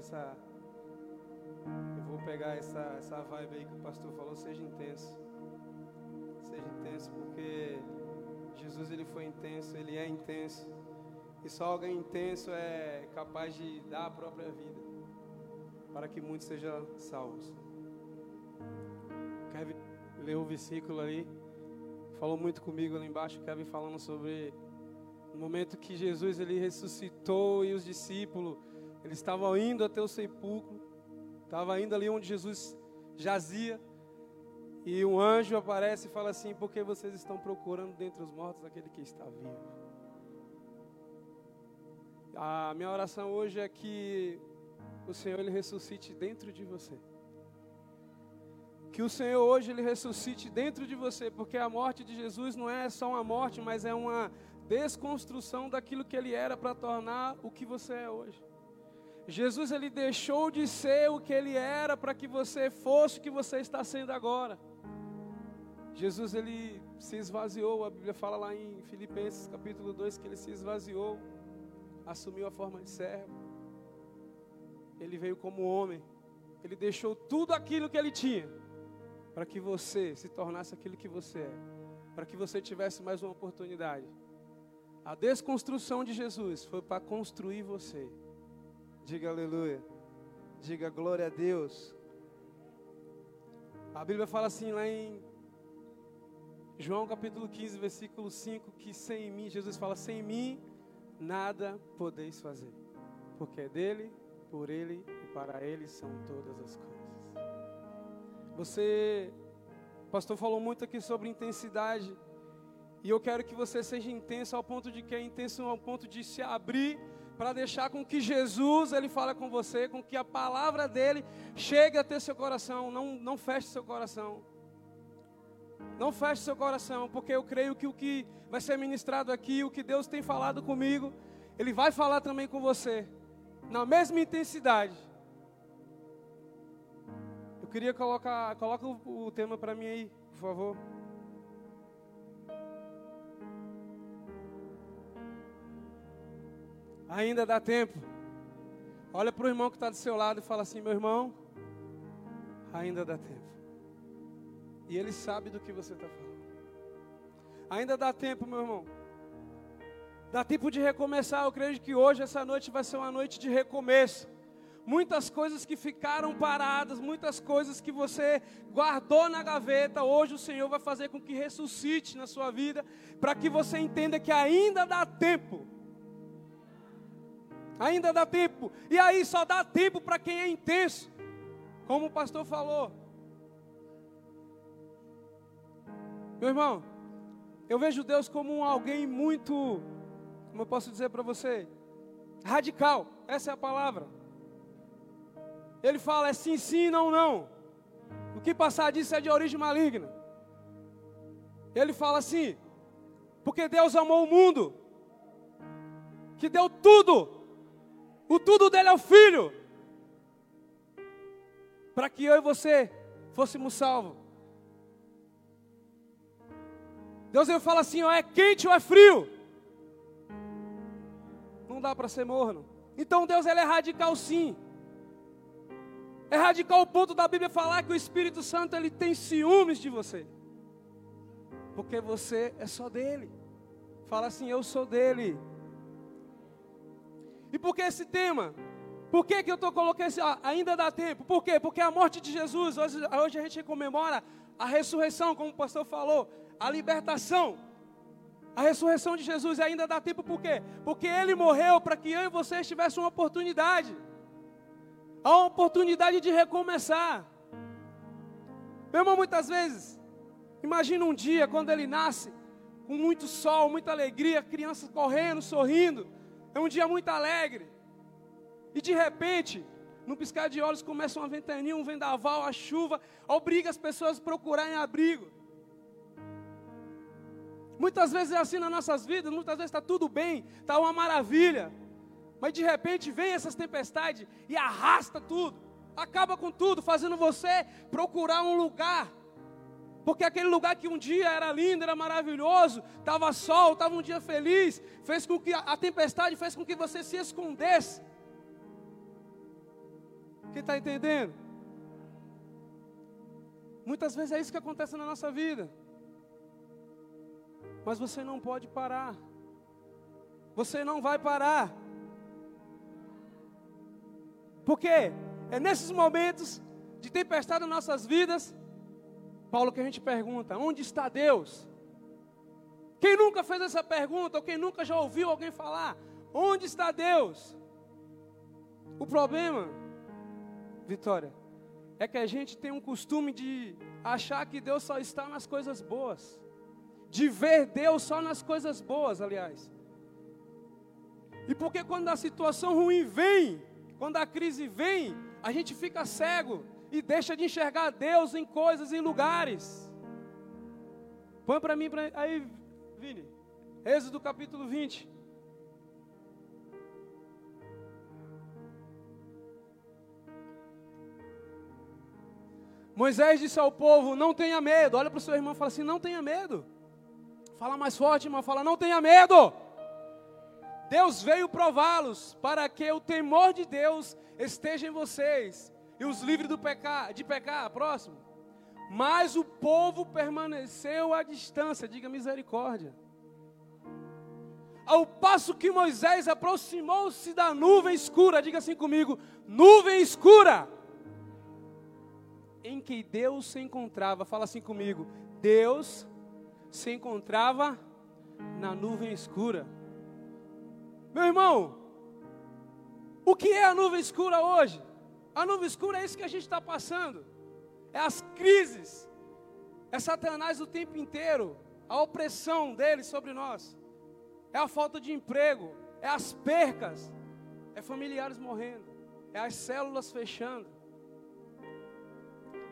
essa. Eu vou pegar essa, essa vibe aí que o pastor falou, seja intenso. Seja intenso, porque Jesus ele foi intenso, ele é intenso. E só alguém intenso é capaz de dar a própria vida para que muitos sejam salvos. Kevin leu o versículo ali, falou muito comigo ali embaixo, Kevin falando sobre o momento que Jesus ele ressuscitou e os discípulos, eles estavam indo até o sepulcro, estavam indo ali onde Jesus jazia, e um anjo aparece e fala assim: Por que vocês estão procurando dentre os mortos aquele que está vivo? A minha oração hoje é que o Senhor ele ressuscite dentro de você. Que o Senhor hoje ele ressuscite dentro de você, porque a morte de Jesus não é só uma morte, mas é uma desconstrução daquilo que ele era para tornar o que você é hoje. Jesus ele deixou de ser o que ele era para que você fosse o que você está sendo agora. Jesus ele se esvaziou, a Bíblia fala lá em Filipenses capítulo 2 que ele se esvaziou, assumiu a forma de servo. Ele veio como homem. Ele deixou tudo aquilo que ele tinha para que você se tornasse aquilo que você é, para que você tivesse mais uma oportunidade. A desconstrução de Jesus foi para construir você. Diga aleluia. Diga glória a Deus. A Bíblia fala assim lá em João capítulo 15, versículo 5, que sem mim, Jesus fala, sem mim nada podeis fazer, porque é dele, por ele e para ele são todas as coisas. Você, o pastor falou muito aqui sobre intensidade, e eu quero que você seja intenso ao ponto de que é intenso ao ponto de se abrir para deixar com que Jesus ele fale com você, com que a palavra dele chegue até seu coração, não, não feche seu coração. Não feche seu coração, porque eu creio que o que vai ser ministrado aqui, o que Deus tem falado comigo, Ele vai falar também com você, na mesma intensidade. Eu queria colocar, coloca o, o tema para mim aí, por favor. Ainda dá tempo. Olha para o irmão que está do seu lado e fala assim: meu irmão, ainda dá tempo. E Ele sabe do que você está falando. Ainda dá tempo, meu irmão. Dá tempo de recomeçar. Eu creio que hoje, essa noite, vai ser uma noite de recomeço. Muitas coisas que ficaram paradas, muitas coisas que você guardou na gaveta, hoje o Senhor vai fazer com que ressuscite na sua vida, para que você entenda que ainda dá tempo. Ainda dá tempo. E aí só dá tempo para quem é intenso. Como o pastor falou. Meu irmão, eu vejo Deus como um alguém muito, como eu posso dizer para você, radical. Essa é a palavra. Ele fala é sim, sim, não, não. O que passar disso é de origem maligna. Ele fala assim, porque Deus amou o mundo, que deu tudo, o tudo dele é o filho, para que eu e você fôssemos salvos. Deus ele fala assim: ó, é quente ou é frio? Não dá para ser morno. Então Deus ele é radical sim. É radical o ponto da Bíblia falar que o Espírito Santo ele tem ciúmes de você. Porque você é só dele. Fala assim, eu sou dele. E por que esse tema? Por que, que eu estou colocando esse. Ainda dá tempo. Por quê? Porque a morte de Jesus, hoje, hoje a gente comemora a ressurreição, como o pastor falou a libertação. A ressurreição de Jesus ainda dá tempo por quê? Porque ele morreu para que eu e vocês tivessem uma oportunidade. Uma oportunidade de recomeçar. Meu irmão, muitas vezes, imagina um dia quando ele nasce, com muito sol, muita alegria, crianças correndo, sorrindo. É um dia muito alegre. E de repente, no piscar de olhos, começa uma ventania, um vendaval, a chuva, obriga as pessoas a procurarem abrigo. Muitas vezes é assim nas nossas vidas, muitas vezes está tudo bem, está uma maravilha. Mas de repente vem essas tempestades e arrasta tudo, acaba com tudo, fazendo você procurar um lugar. Porque aquele lugar que um dia era lindo, era maravilhoso, estava sol, estava um dia feliz, fez com que a tempestade fez com que você se escondesse. Quem está entendendo? Muitas vezes é isso que acontece na nossa vida. Mas você não pode parar. Você não vai parar. Porque é nesses momentos de tempestade nas nossas vidas, Paulo, que a gente pergunta: onde está Deus? Quem nunca fez essa pergunta, ou quem nunca já ouviu alguém falar: onde está Deus? O problema, Vitória, é que a gente tem um costume de achar que Deus só está nas coisas boas, de ver Deus só nas coisas boas, aliás. E porque quando a situação ruim vem, quando a crise vem, a gente fica cego e deixa de enxergar Deus em coisas, em lugares. Põe para mim pra, aí, Vini. Êxodo capítulo 20. Moisés disse ao povo: Não tenha medo. Olha para o seu irmão e fala assim: Não tenha medo. Fala mais forte, irmão. Fala: Não tenha medo. Deus veio prová-los para que o temor de Deus esteja em vocês e os livre do pecar, de pecar. Próximo. Mas o povo permaneceu à distância, diga misericórdia. Ao passo que Moisés aproximou-se da nuvem escura, diga assim comigo: nuvem escura, em que Deus se encontrava, fala assim comigo: Deus se encontrava na nuvem escura. Meu irmão, o que é a nuvem escura hoje? A nuvem escura é isso que a gente está passando. É as crises. É Satanás o tempo inteiro. A opressão dele sobre nós. É a falta de emprego. É as percas. É familiares morrendo. É as células fechando.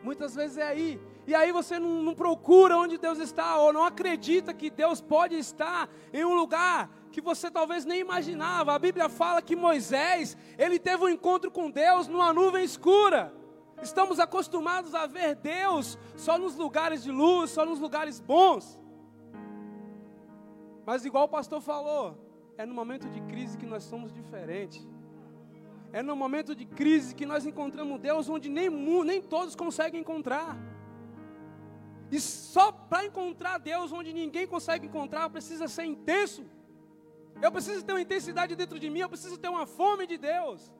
Muitas vezes é aí. E aí você não, não procura onde Deus está, ou não acredita que Deus pode estar em um lugar que você talvez nem imaginava. A Bíblia fala que Moisés, ele teve um encontro com Deus numa nuvem escura. Estamos acostumados a ver Deus só nos lugares de luz, só nos lugares bons. Mas igual o pastor falou, é no momento de crise que nós somos diferentes. É no momento de crise que nós encontramos Deus onde nem, nem todos conseguem encontrar. E só para encontrar Deus onde ninguém consegue encontrar, precisa ser intenso. Eu preciso ter uma intensidade dentro de mim, eu preciso ter uma fome de Deus.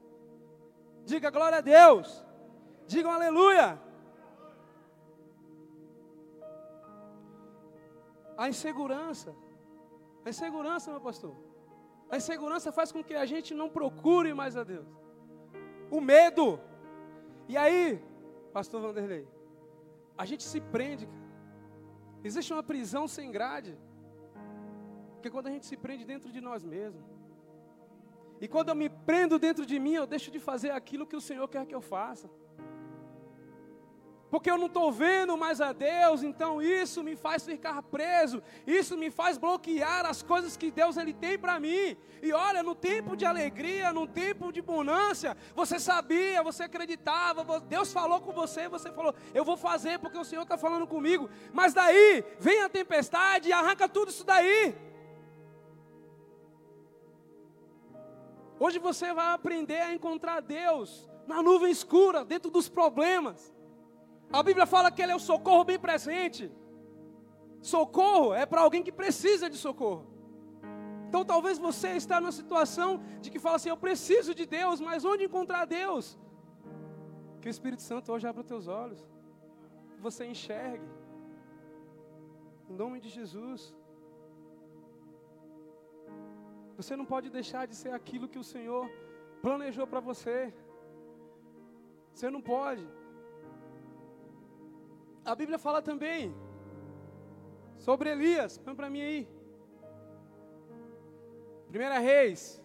Diga glória a Deus. Digam aleluia. A insegurança. A insegurança, meu pastor. A insegurança faz com que a gente não procure mais a Deus. O medo. E aí, pastor Vanderlei, a gente se prende. Existe uma prisão sem grade. Porque quando a gente se prende dentro de nós mesmos, e quando eu me prendo dentro de mim, eu deixo de fazer aquilo que o Senhor quer que eu faça. Porque eu não estou vendo mais a Deus, então isso me faz ficar preso, isso me faz bloquear as coisas que Deus ele tem para mim. E olha, no tempo de alegria, no tempo de bonância, você sabia, você acreditava, Deus falou com você, você falou, eu vou fazer porque o Senhor está falando comigo. Mas daí vem a tempestade e arranca tudo isso daí. Hoje você vai aprender a encontrar Deus na nuvem escura, dentro dos problemas. A Bíblia fala que Ele é o socorro bem presente. Socorro é para alguém que precisa de socorro. Então talvez você está numa situação de que fala assim: Eu preciso de Deus, mas onde encontrar Deus? Que o Espírito Santo hoje abra os teus olhos, que você enxergue. Em nome de Jesus. Você não pode deixar de ser aquilo que o Senhor planejou para você. Você não pode. A Bíblia fala também sobre Elias. Põe para mim aí. Primeira Reis.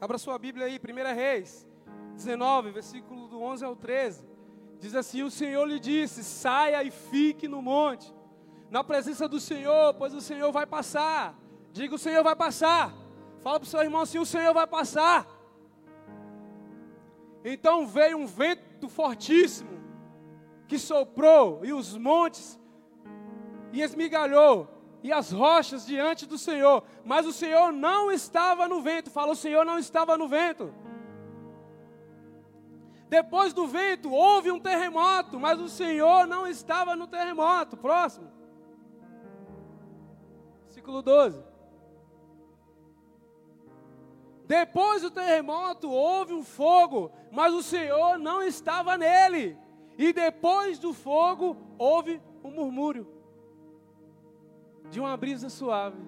Abra sua Bíblia aí, Primeira Reis 19, versículo do 11 ao 13. Diz assim: O Senhor lhe disse: Saia e fique no monte, na presença do Senhor, pois o Senhor vai passar. Diga: O Senhor vai passar. Fala para o seu irmão assim: o Senhor vai passar. Então veio um vento fortíssimo que soprou e os montes e esmigalhou e as rochas diante do Senhor, mas o Senhor não estava no vento. Fala, o Senhor não estava no vento. Depois do vento, houve um terremoto, mas o Senhor não estava no terremoto. Próximo. Versículo 12. Depois do terremoto, houve um fogo, mas o Senhor não estava nele. E depois do fogo, houve um murmúrio de uma brisa suave.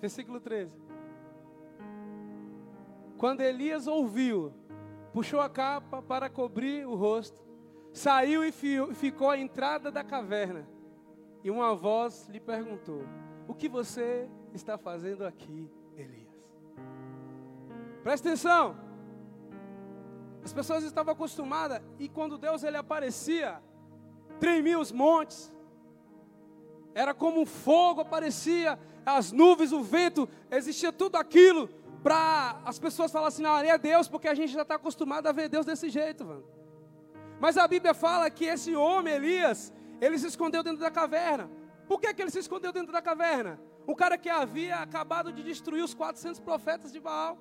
Versículo 13. Quando Elias ouviu, puxou a capa para cobrir o rosto, saiu e ficou à entrada da caverna. E uma voz lhe perguntou: O que você está fazendo aqui, Elias? Presta atenção. As pessoas estavam acostumadas e quando Deus ele aparecia, tremia os montes. Era como um fogo aparecia, as nuvens, o vento, existia tudo aquilo para as pessoas falarem assim, não, ali é Deus, porque a gente já está acostumado a ver Deus desse jeito, mano. Mas a Bíblia fala que esse homem, Elias, ele se escondeu dentro da caverna. Por que, que ele se escondeu dentro da caverna? O cara que havia acabado de destruir os 400 profetas de Baal.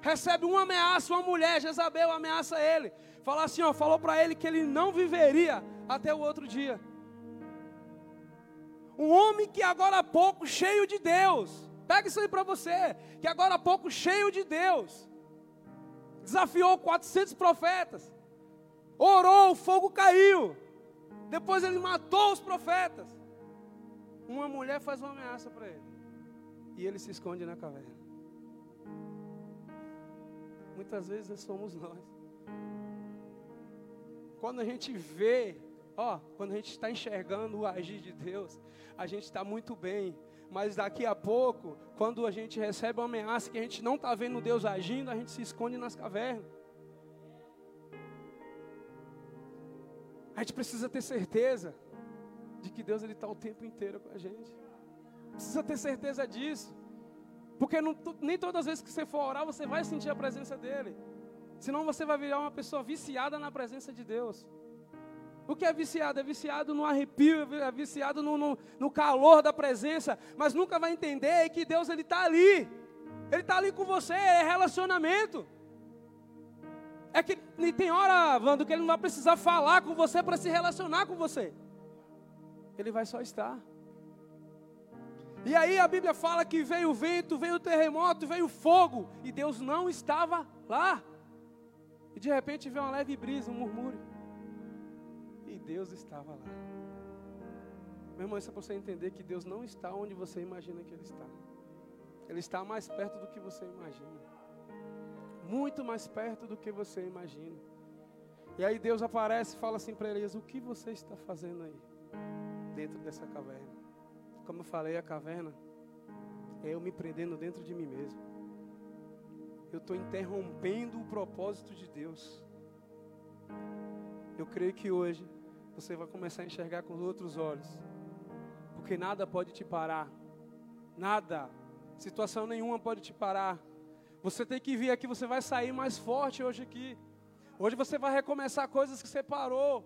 Recebe uma ameaça, uma mulher, Jezabel ameaça ele. Fala assim, ó, falou para ele que ele não viveria até o outro dia. Um homem que agora há pouco cheio de Deus. Pega isso aí para você, que agora há pouco cheio de Deus. Desafiou 400 profetas. Orou, o fogo caiu. Depois ele matou os profetas. Uma mulher faz uma ameaça para ele. E ele se esconde na caverna. Muitas vezes somos nós. Quando a gente vê, ó, quando a gente está enxergando o agir de Deus, a gente está muito bem. Mas daqui a pouco, quando a gente recebe uma ameaça que a gente não está vendo Deus agindo, a gente se esconde nas cavernas. A gente precisa ter certeza de que Deus está o tempo inteiro com a gente. Precisa ter certeza disso. Porque não, nem todas as vezes que você for orar, você vai sentir a presença dEle. Senão você vai virar uma pessoa viciada na presença de Deus. O que é viciado? É viciado no arrepio, é viciado no, no, no calor da presença, mas nunca vai entender que Deus ele está ali. Ele está ali com você, é relacionamento. É que tem hora, Wando, que ele não vai precisar falar com você para se relacionar com você. Ele vai só estar. E aí a Bíblia fala que veio o vento, veio o terremoto, veio o fogo, e Deus não estava lá. E de repente veio uma leve brisa, um murmúrio. E Deus estava lá. Meu irmão, isso é para você entender que Deus não está onde você imagina que Ele está. Ele está mais perto do que você imagina. Muito mais perto do que você imagina. E aí Deus aparece e fala assim para Elias: O que você está fazendo aí? Dentro dessa caverna. Como eu falei, a caverna é eu me prendendo dentro de mim mesmo. Eu estou interrompendo o propósito de Deus. Eu creio que hoje você vai começar a enxergar com outros olhos. Porque nada pode te parar. Nada. Situação nenhuma pode te parar. Você tem que vir aqui, você vai sair mais forte hoje aqui. Hoje você vai recomeçar coisas que você parou.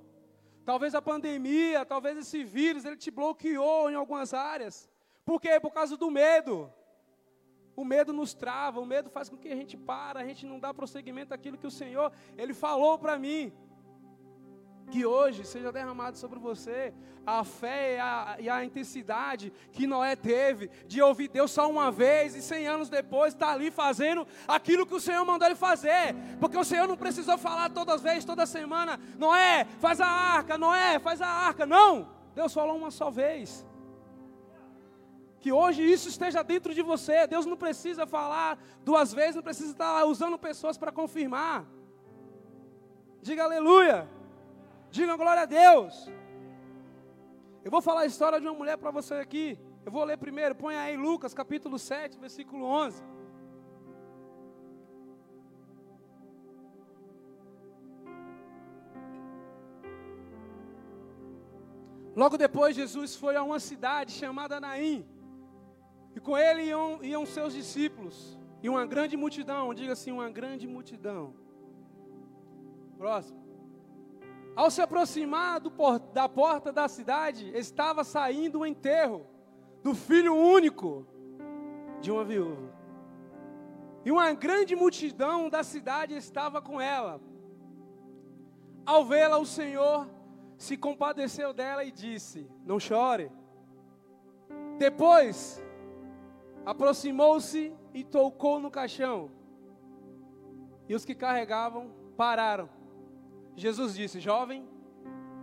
Talvez a pandemia, talvez esse vírus, ele te bloqueou em algumas áreas. Por quê? Por causa do medo. O medo nos trava, o medo faz com que a gente para, a gente não dá prosseguimento àquilo que o Senhor, Ele falou para mim. Que hoje seja derramado sobre você a fé e a, e a, intensidade que Noé teve de ouvir Deus só uma vez e cem anos depois estar tá ali fazendo aquilo que o Senhor mandou ele fazer. Porque o Senhor não precisou falar todas as vezes, toda semana: Noé, faz a arca, Noé, faz a arca. Não! Deus falou uma só vez. Que hoje isso esteja dentro de você. Deus não precisa falar duas vezes, não precisa estar usando pessoas para confirmar. Diga aleluia. Diga glória a Deus. Eu vou falar a história de uma mulher para você aqui. Eu vou ler primeiro, põe aí Lucas capítulo 7, versículo 11. Logo depois, Jesus foi a uma cidade chamada Naim, e com ele iam, iam seus discípulos, e uma grande multidão, diga assim, uma grande multidão. Próximo. Ao se aproximar do, da porta da cidade, estava saindo o enterro do filho único de uma viúva. E uma grande multidão da cidade estava com ela. Ao vê-la, o Senhor se compadeceu dela e disse: Não chore. Depois, aproximou-se e tocou no caixão. E os que carregavam pararam. Jesus disse: Jovem,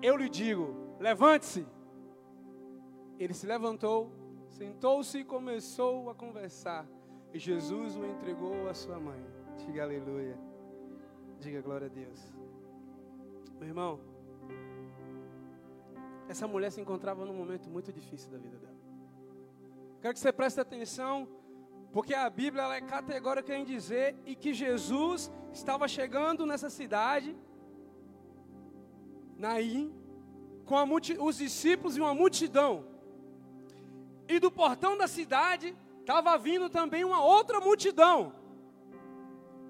eu lhe digo, levante-se. Ele se levantou, sentou-se e começou a conversar. E Jesus o entregou à sua mãe. Diga aleluia. Diga glória a Deus. Meu irmão, essa mulher se encontrava num momento muito difícil da vida dela. Quero que você preste atenção, porque a Bíblia é categórica em dizer e que Jesus estava chegando nessa cidade, Naim, com os discípulos e uma multidão. E do portão da cidade estava vindo também uma outra multidão.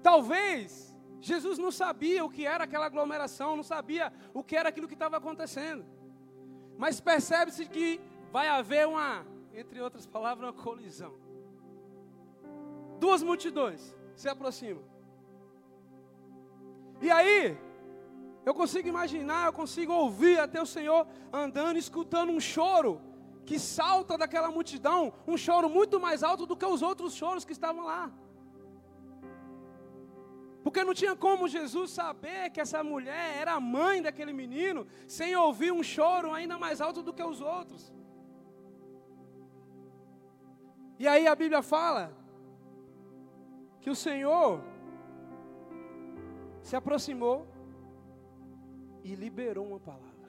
Talvez Jesus não sabia o que era aquela aglomeração, não sabia o que era aquilo que estava acontecendo. Mas percebe-se que vai haver uma, entre outras palavras, uma colisão. Duas multidões se aproximam. E aí, eu consigo imaginar, eu consigo ouvir até o Senhor andando, escutando um choro que salta daquela multidão, um choro muito mais alto do que os outros choros que estavam lá. Porque não tinha como Jesus saber que essa mulher era a mãe daquele menino, sem ouvir um choro ainda mais alto do que os outros. E aí a Bíblia fala que o Senhor se aproximou e liberou uma palavra.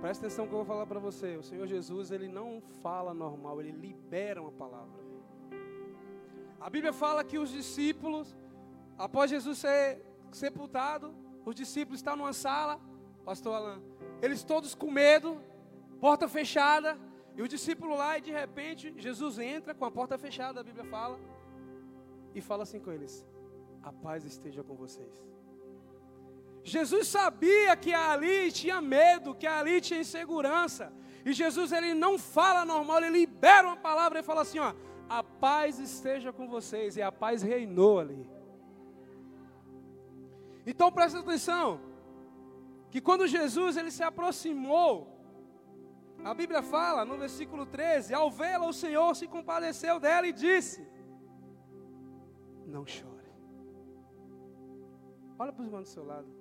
Presta atenção que eu vou falar para você. O Senhor Jesus, ele não fala normal, ele libera uma palavra. A Bíblia fala que os discípulos, após Jesus ser sepultado, os discípulos estão numa sala, pastor Alain, eles todos com medo, porta fechada, e o discípulo lá, e de repente, Jesus entra com a porta fechada, a Bíblia fala, e fala assim com eles: A paz esteja com vocês. Jesus sabia que ali tinha medo, que ali tinha insegurança. E Jesus ele não fala normal, ele libera uma palavra e fala assim, ó, a paz esteja com vocês. E a paz reinou ali. Então presta atenção, que quando Jesus ele se aproximou, a Bíblia fala no versículo 13, ao vê-la o Senhor se compadeceu dela e disse: Não chore. Olha para os irmãos do seu lado.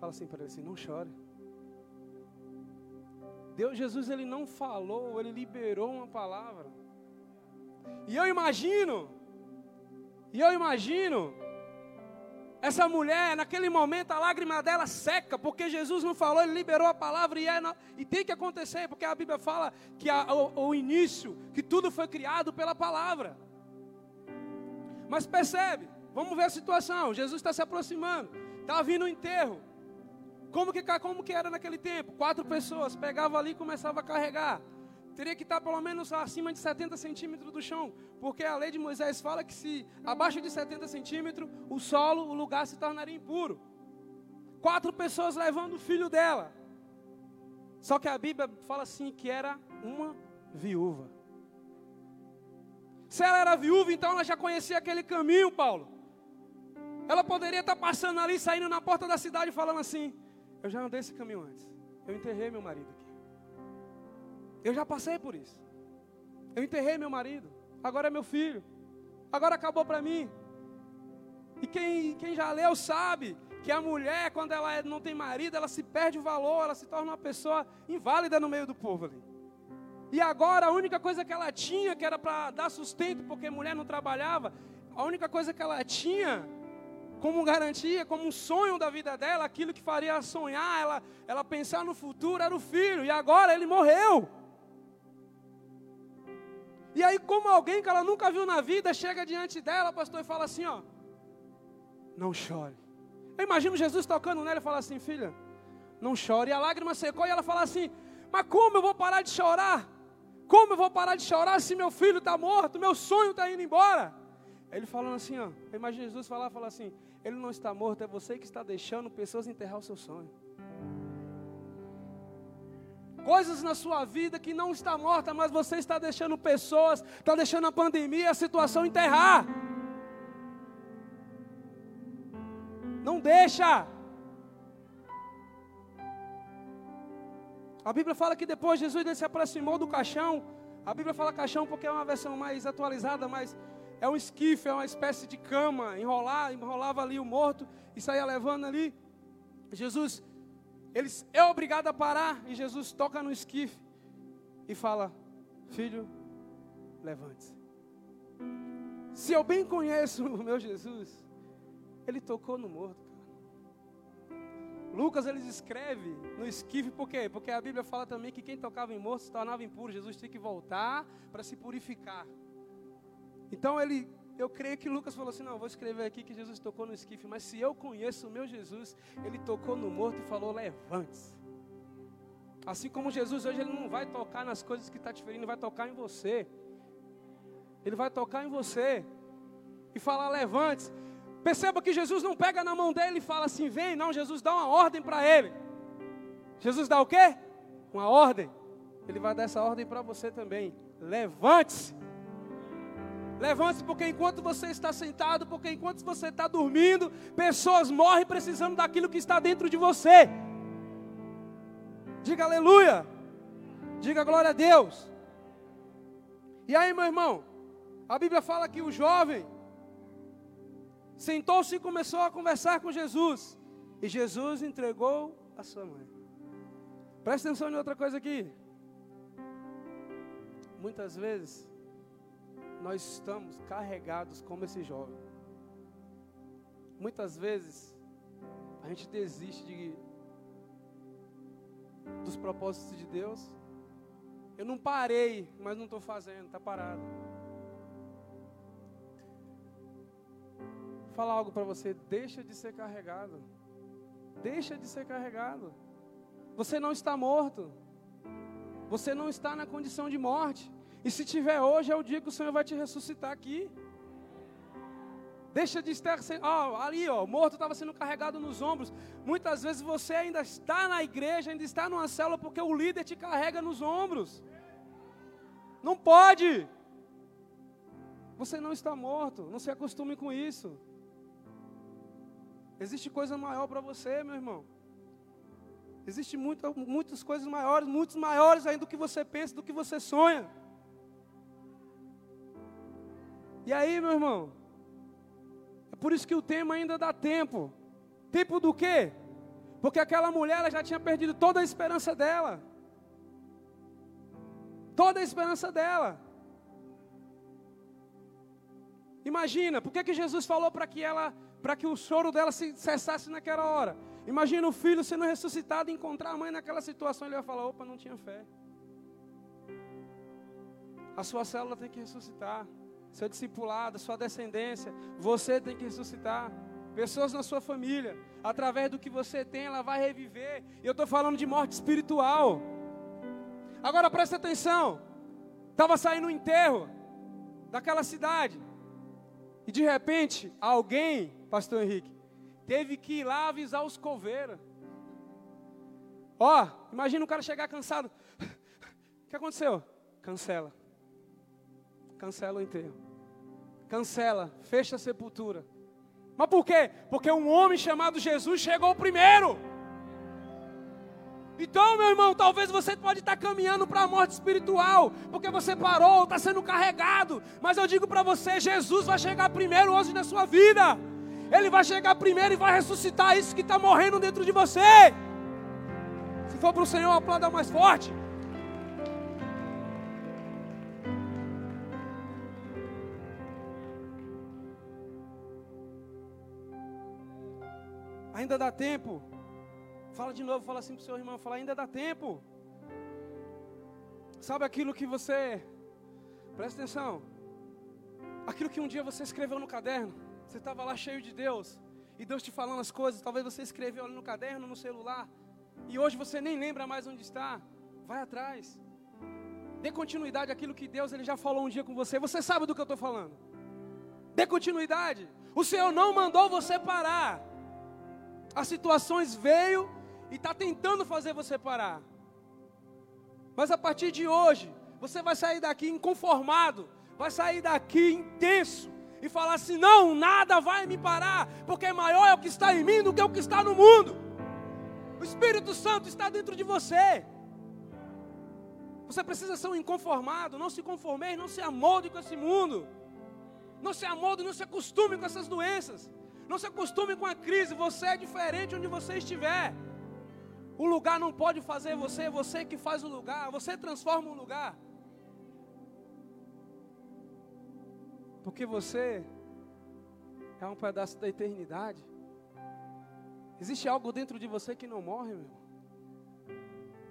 Fala assim para ele assim, não chore. Deus, Jesus, ele não falou, ele liberou uma palavra. E eu imagino, e eu imagino, essa mulher, naquele momento, a lágrima dela seca, porque Jesus não falou, ele liberou a palavra e, é, e tem que acontecer, porque a Bíblia fala que a, o, o início, que tudo foi criado pela palavra. Mas percebe, vamos ver a situação: Jesus está se aproximando, está vindo o enterro. Como que, como que era naquele tempo? Quatro pessoas pegavam ali e começavam a carregar. Teria que estar pelo menos acima de 70 centímetros do chão, porque a lei de Moisés fala que se abaixo de 70 centímetros, o solo, o lugar se tornaria impuro. Quatro pessoas levando o filho dela. Só que a Bíblia fala assim que era uma viúva. Se ela era viúva, então ela já conhecia aquele caminho, Paulo. Ela poderia estar passando ali, saindo na porta da cidade, falando assim: eu já andei esse caminho antes. Eu enterrei meu marido aqui. Eu já passei por isso. Eu enterrei meu marido. Agora é meu filho. Agora acabou para mim. E quem, quem já leu sabe que a mulher, quando ela é, não tem marido, ela se perde o valor, ela se torna uma pessoa inválida no meio do povo ali. E agora a única coisa que ela tinha, que era para dar sustento, porque mulher não trabalhava, a única coisa que ela tinha como garantia, como um sonho da vida dela, aquilo que faria sonhar, ela, ela pensar no futuro era o filho, e agora ele morreu. E aí, como alguém que ela nunca viu na vida, chega diante dela, pastor, e fala assim: ó, não chore. Eu imagino Jesus tocando nela e fala assim: filha, não chore. E a lágrima secou e ela fala assim: mas como eu vou parar de chorar? Como eu vou parar de chorar se meu filho está morto, meu sonho está indo embora? Ele falando assim, ó, imagina Jesus falar, falar assim, ele não está morto, é você que está deixando pessoas enterrar o seu sonho. coisas na sua vida que não está morta, mas você está deixando pessoas, está deixando a pandemia, a situação enterrar. Não deixa. A Bíblia fala que depois Jesus se aproximou do caixão. A Bíblia fala caixão porque é uma versão mais atualizada, mas é um esquife, é uma espécie de cama, enrolar, enrolava ali o morto e saía levando ali. Jesus, ele é obrigado a parar e Jesus toca no esquife e fala: Filho, levante-se. Se eu bem conheço o meu Jesus, ele tocou no morto. Lucas ele escreve no esquife, por quê? Porque a Bíblia fala também que quem tocava em morto se tornava impuro. Jesus tinha que voltar para se purificar. Então ele, eu creio que Lucas falou assim: não, vou escrever aqui que Jesus tocou no esquife, mas se eu conheço o meu Jesus, ele tocou no morto e falou: levante-se. Assim como Jesus hoje, ele não vai tocar nas coisas que está te ferindo, ele vai tocar em você. Ele vai tocar em você e falar: levante-se. Perceba que Jesus não pega na mão dele e fala assim: vem, não, Jesus dá uma ordem para ele. Jesus dá o quê? Uma ordem. Ele vai dar essa ordem para você também. Levante-se. Levante-se, porque enquanto você está sentado, porque enquanto você está dormindo, pessoas morrem precisando daquilo que está dentro de você. Diga aleluia. Diga glória a Deus. E aí, meu irmão, a Bíblia fala que o jovem sentou-se e começou a conversar com Jesus. E Jesus entregou a sua mãe. Presta atenção em outra coisa aqui. Muitas vezes nós estamos carregados como esse jovem. Muitas vezes a gente desiste de, dos propósitos de Deus. Eu não parei, mas não estou fazendo, está parado. Falar algo para você, deixa de ser carregado. Deixa de ser carregado. Você não está morto. Você não está na condição de morte. E se tiver hoje, é o dia que o Senhor vai te ressuscitar aqui. Deixa de estar ali, ó, morto estava sendo carregado nos ombros. Muitas vezes você ainda está na igreja, ainda está numa célula porque o líder te carrega nos ombros. Não pode. Você não está morto, não se acostume com isso. Existe coisa maior para você, meu irmão. Existe muita, muitas coisas maiores, muitos maiores ainda do que você pensa, do que você sonha. E aí, meu irmão? É por isso que o tema ainda dá tempo. Tempo do quê? Porque aquela mulher ela já tinha perdido toda a esperança dela. Toda a esperança dela. Imagina, por que, que Jesus falou para que ela, para que o choro dela se cessasse naquela hora? Imagina o filho sendo ressuscitado e encontrar a mãe naquela situação, ele vai falar: opa, não tinha fé. A sua célula tem que ressuscitar seu discipulado, sua descendência, você tem que ressuscitar. Pessoas na sua família, através do que você tem, ela vai reviver. E eu estou falando de morte espiritual. Agora presta atenção. Estava saindo um enterro daquela cidade. E de repente, alguém, pastor Henrique, teve que ir lá avisar os coveiros. Ó, imagina o cara chegar cansado. O que aconteceu? Cancela cancela o enterro. Cancela, fecha a sepultura. Mas por quê? Porque um homem chamado Jesus chegou primeiro. Então, meu irmão, talvez você pode estar caminhando para a morte espiritual, porque você parou, está sendo carregado. Mas eu digo para você, Jesus vai chegar primeiro hoje na sua vida. Ele vai chegar primeiro e vai ressuscitar isso que está morrendo dentro de você. Se for para o Senhor, aplauda mais forte. Ainda dá tempo. Fala de novo, fala assim para o seu irmão, fala, ainda dá tempo. Sabe aquilo que você, presta atenção, aquilo que um dia você escreveu no caderno, você estava lá cheio de Deus, e Deus te falando as coisas, talvez você escreveu ali no caderno, no celular, e hoje você nem lembra mais onde está, vai atrás, dê continuidade àquilo que Deus ele já falou um dia com você, você sabe do que eu estou falando, dê continuidade, o Senhor não mandou você parar, as situações veio e está tentando fazer você parar. Mas a partir de hoje, você vai sair daqui inconformado, vai sair daqui intenso e falar assim: não, nada vai me parar, porque maior é o que está em mim do que o que está no mundo. O Espírito Santo está dentro de você. Você precisa ser um inconformado, não se conforme, não se amolde com esse mundo. Não se amolde, não se acostume com essas doenças. Não se acostume com a crise. Você é diferente onde você estiver. O lugar não pode fazer você, é você que faz o lugar. Você transforma o lugar. Porque você é um pedaço da eternidade. Existe algo dentro de você que não morre, meu.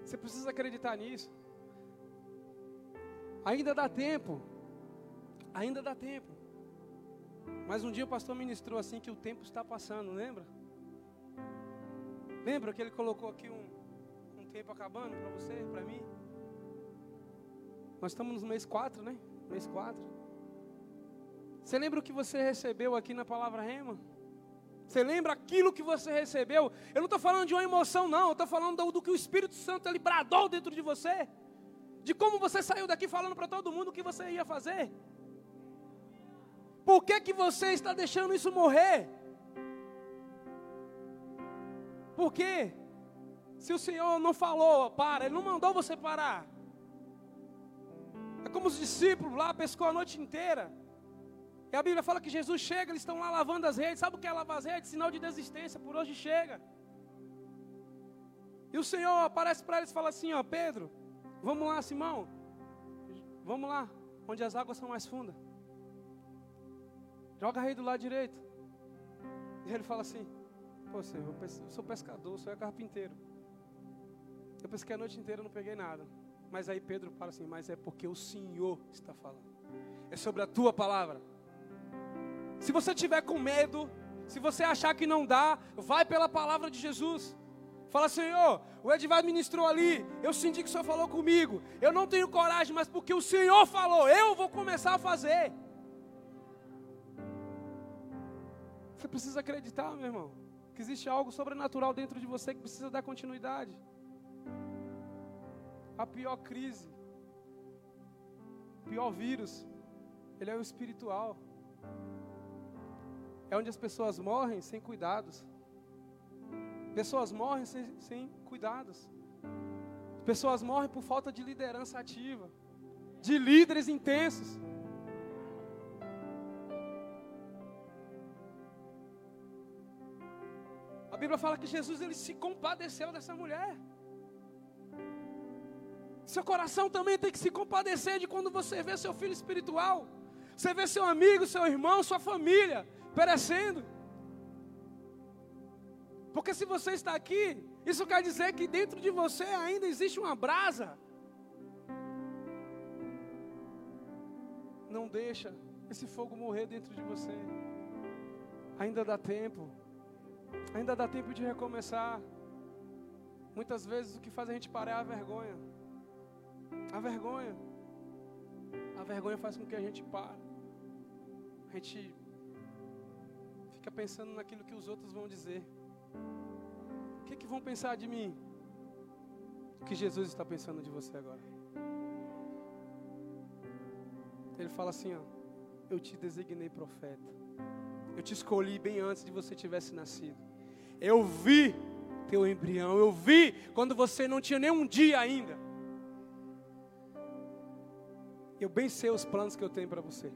Você precisa acreditar nisso. Ainda dá tempo. Ainda dá tempo. Mas um dia o pastor ministrou assim que o tempo está passando, lembra? Lembra que ele colocou aqui um, um tempo acabando para você, para mim? Nós estamos no mês 4, né? Mês 4. Você lembra o que você recebeu aqui na palavra rema? Você lembra aquilo que você recebeu? Eu não estou falando de uma emoção, não. Eu estou falando do, do, que o Espírito Santo ele bradou dentro de você. De como você saiu daqui falando para todo mundo o que você ia fazer. Por que, que você está deixando isso morrer? Por quê? Se o Senhor não falou, para, Ele não mandou você parar. É como os discípulos lá pescou a noite inteira. E a Bíblia fala que Jesus chega, eles estão lá lavando as redes. Sabe o que é lavar as redes? Sinal de desistência, por hoje chega. E o Senhor aparece para eles e fala assim: Ó, Pedro, vamos lá, Simão, vamos lá, onde as águas são mais fundas. Joga rede do lado direito. E ele fala assim: Pô, Senhor, eu sou pescador, sou carpinteiro. Eu pesquei a noite inteira, não peguei nada. Mas aí Pedro fala assim: Mas é porque o Senhor está falando. É sobre a tua palavra. Se você tiver com medo, se você achar que não dá, vai pela palavra de Jesus. Fala, Senhor, o Edivar ministrou ali, eu senti que o Senhor falou comigo. Eu não tenho coragem, mas porque o Senhor falou, eu vou começar a fazer. Você precisa acreditar, meu irmão, que existe algo sobrenatural dentro de você que precisa dar continuidade. A pior crise, pior vírus, ele é o espiritual é onde as pessoas morrem sem cuidados. Pessoas morrem sem, sem cuidados. Pessoas morrem por falta de liderança ativa, de líderes intensos. Bíblia fala que Jesus ele se compadeceu dessa mulher. Seu coração também tem que se compadecer de quando você vê seu filho espiritual. Você vê seu amigo, seu irmão, sua família perecendo. Porque se você está aqui, isso quer dizer que dentro de você ainda existe uma brasa. Não deixa esse fogo morrer dentro de você. Ainda dá tempo. Ainda dá tempo de recomeçar. Muitas vezes o que faz a gente parar é a vergonha. A vergonha. A vergonha faz com que a gente pare. A gente fica pensando naquilo que os outros vão dizer. O que, que vão pensar de mim? O que Jesus está pensando de você agora? Ele fala assim: ó, Eu te designei profeta. Eu te escolhi bem antes de você tivesse nascido. Eu vi teu embrião. Eu vi quando você não tinha nem um dia ainda. Eu bem sei os planos que eu tenho para você.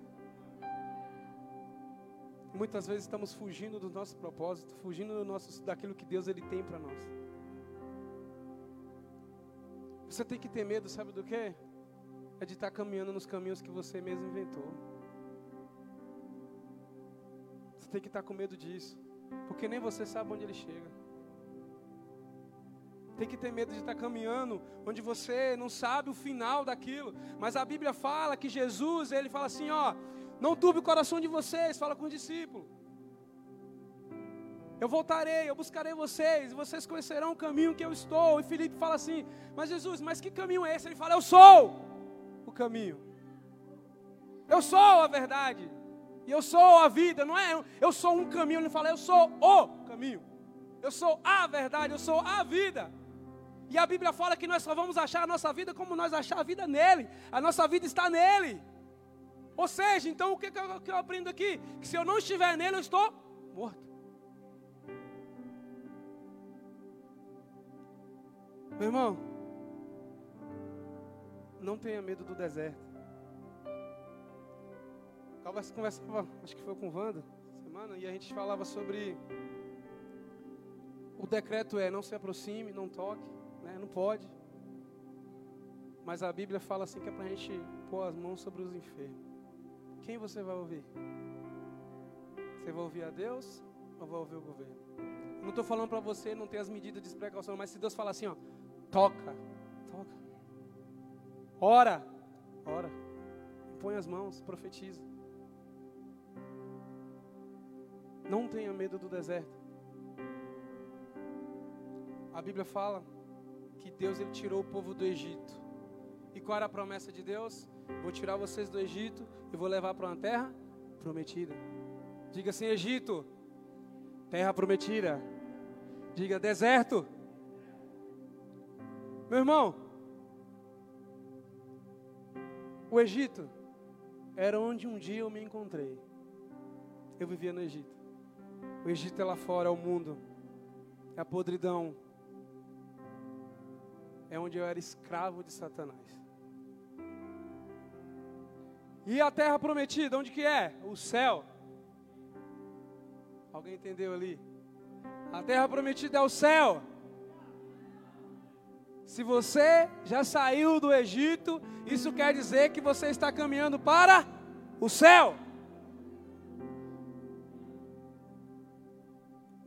Muitas vezes estamos fugindo do nosso propósito, fugindo do nosso, daquilo que Deus ele tem para nós. Você tem que ter medo, sabe do que? É de estar caminhando nos caminhos que você mesmo inventou. Tem que estar com medo disso, porque nem você sabe onde ele chega. Tem que ter medo de estar caminhando onde você não sabe o final daquilo. Mas a Bíblia fala que Jesus, ele fala assim, ó, não turbe o coração de vocês, fala com os discípulos. Eu voltarei, eu buscarei vocês, e vocês conhecerão o caminho que eu estou. E Felipe fala assim: Mas Jesus, mas que caminho é esse? Ele fala: Eu sou o caminho. Eu sou a verdade. E eu sou a vida. Não é eu sou um caminho. Ele fala: Eu sou o caminho. Eu sou a verdade. Eu sou a vida. E a Bíblia fala que nós só vamos achar a nossa vida como nós achar a vida nele. A nossa vida está nele. Ou seja, então o que, que, eu, que eu aprendo aqui? Que se eu não estiver nele, eu estou morto. Meu irmão, não tenha medo do deserto. Talvez conversava, acho que foi com o Wanda, semana, e a gente falava sobre o decreto é não se aproxime, não toque, né? não pode. Mas a Bíblia fala assim que é para a gente pôr as mãos sobre os enfermos. Quem você vai ouvir? Você vai ouvir a Deus ou vai ouvir o governo? Não estou falando para você não ter as medidas de precaução, mas se Deus fala assim, ó, toca, toca. Ora, ora. Põe as mãos, profetiza. Não tenha medo do deserto. A Bíblia fala que Deus ele tirou o povo do Egito. E qual era a promessa de Deus? Vou tirar vocês do Egito e vou levar para uma terra prometida. Diga assim: Egito, terra prometida. Diga deserto. Meu irmão, o Egito era onde um dia eu me encontrei. Eu vivia no Egito. O Egito é lá fora, é o mundo, é a podridão, é onde eu era escravo de Satanás. E a terra prometida, onde que é? O céu. Alguém entendeu ali? A terra prometida é o céu. Se você já saiu do Egito, isso quer dizer que você está caminhando para o céu.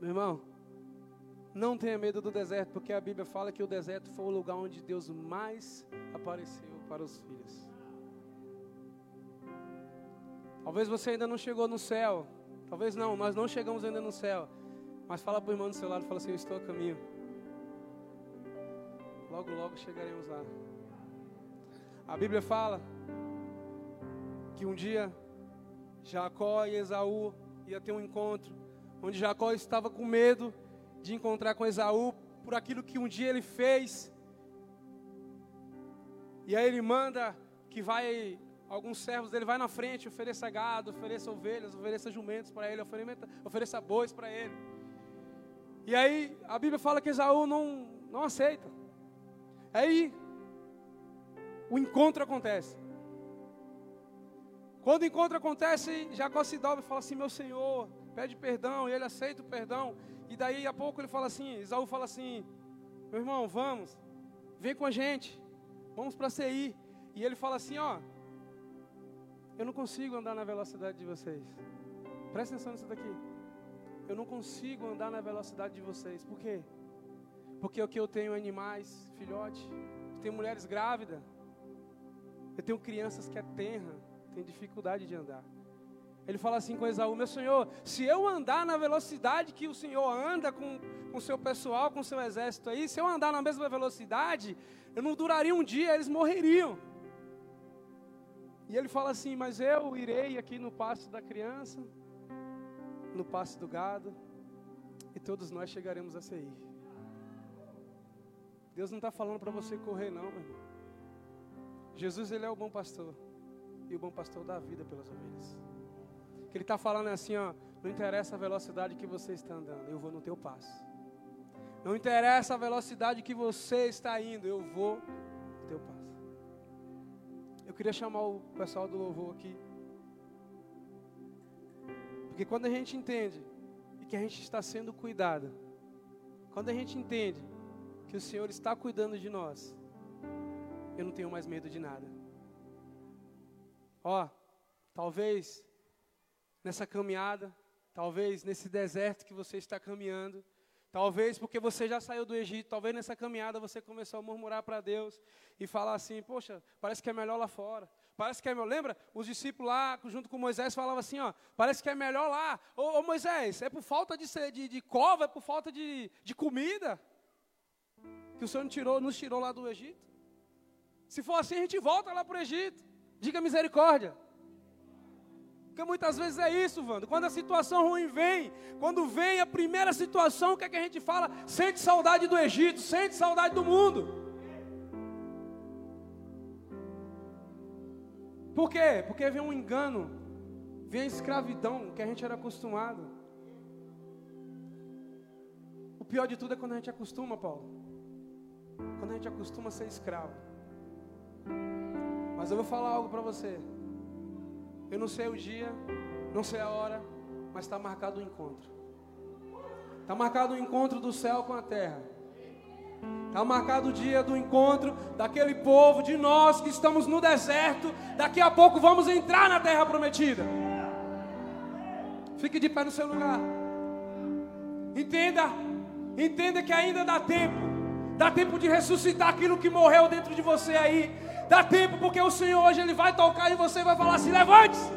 Meu irmão, não tenha medo do deserto, porque a Bíblia fala que o deserto foi o lugar onde Deus mais apareceu para os filhos. Talvez você ainda não chegou no céu. Talvez não, nós não chegamos ainda no céu. Mas fala para o irmão do seu lado, fala assim, eu estou a caminho. Logo, logo chegaremos lá. A Bíblia fala que um dia Jacó e Esaú ia ter um encontro, onde Jacó estava com medo de encontrar com Esaú por aquilo que um dia ele fez. E aí ele manda que vai alguns servos dele vai na frente, ofereça gado, ofereça ovelhas, ofereça jumentos para ele, ofereça, ofereça bois para ele. E aí a Bíblia fala que Esaú não, não aceita. Aí o encontro acontece. Quando o encontro acontece, Jacó se dobra e fala assim: Meu Senhor, pede perdão, e ele aceita o perdão. E daí a pouco ele fala assim, Isaú fala assim, meu irmão, vamos, vem com a gente, vamos para CI. E ele fala assim, ó, eu não consigo andar na velocidade de vocês. Presta atenção nisso daqui. Eu não consigo andar na velocidade de vocês. Por quê? Porque o que eu tenho é animais, filhote, eu tenho mulheres grávidas, eu tenho crianças que é terra, tem dificuldade de andar. Ele fala assim com Esaú: Meu senhor, se eu andar na velocidade que o senhor anda com o seu pessoal, com o seu exército aí, se eu andar na mesma velocidade, eu não duraria um dia, eles morreriam. E ele fala assim: Mas eu irei aqui no pasto da criança, no pasto do gado, e todos nós chegaremos a sair. Deus não está falando para você correr, não, meu irmão. Jesus, ele é o bom pastor, e o bom pastor dá vida pelas ovelhas que ele está falando é assim, ó, não interessa a velocidade que você está andando, eu vou no teu passo. Não interessa a velocidade que você está indo, eu vou no teu passo. Eu queria chamar o pessoal do louvor aqui. Porque quando a gente entende que a gente está sendo cuidado, quando a gente entende que o Senhor está cuidando de nós, eu não tenho mais medo de nada. Ó, talvez nessa caminhada, talvez nesse deserto que você está caminhando, talvez porque você já saiu do Egito, talvez nessa caminhada você começou a murmurar para Deus e falar assim: Poxa, parece que é melhor lá fora. Parece que é melhor. Lembra? Os discípulos lá, junto com Moisés, falavam assim: ó, parece que é melhor lá. Ô, ô Moisés, é por falta de, de, de cova, é por falta de, de comida que o Senhor tirou, nos tirou lá do Egito. Se for assim, a gente volta lá para o Egito. Diga misericórdia. Porque muitas vezes é isso, Wanda. Quando a situação ruim vem, quando vem a primeira situação, o que é que a gente fala? Sente saudade do Egito, sente saudade do mundo. Por quê? Porque vem um engano, vem a escravidão que a gente era acostumado. O pior de tudo é quando a gente acostuma, Paulo. Quando a gente acostuma a ser escravo. Mas eu vou falar algo para você. Eu não sei o dia, não sei a hora, mas está marcado o encontro. Está marcado o encontro do céu com a terra. Está marcado o dia do encontro daquele povo, de nós que estamos no deserto. Daqui a pouco vamos entrar na terra prometida. Fique de pé no seu lugar. Entenda, entenda que ainda dá tempo. Dá tempo de ressuscitar aquilo que morreu dentro de você aí. Dá tempo porque o Senhor hoje ele vai tocar e você vai falar assim: levante-se.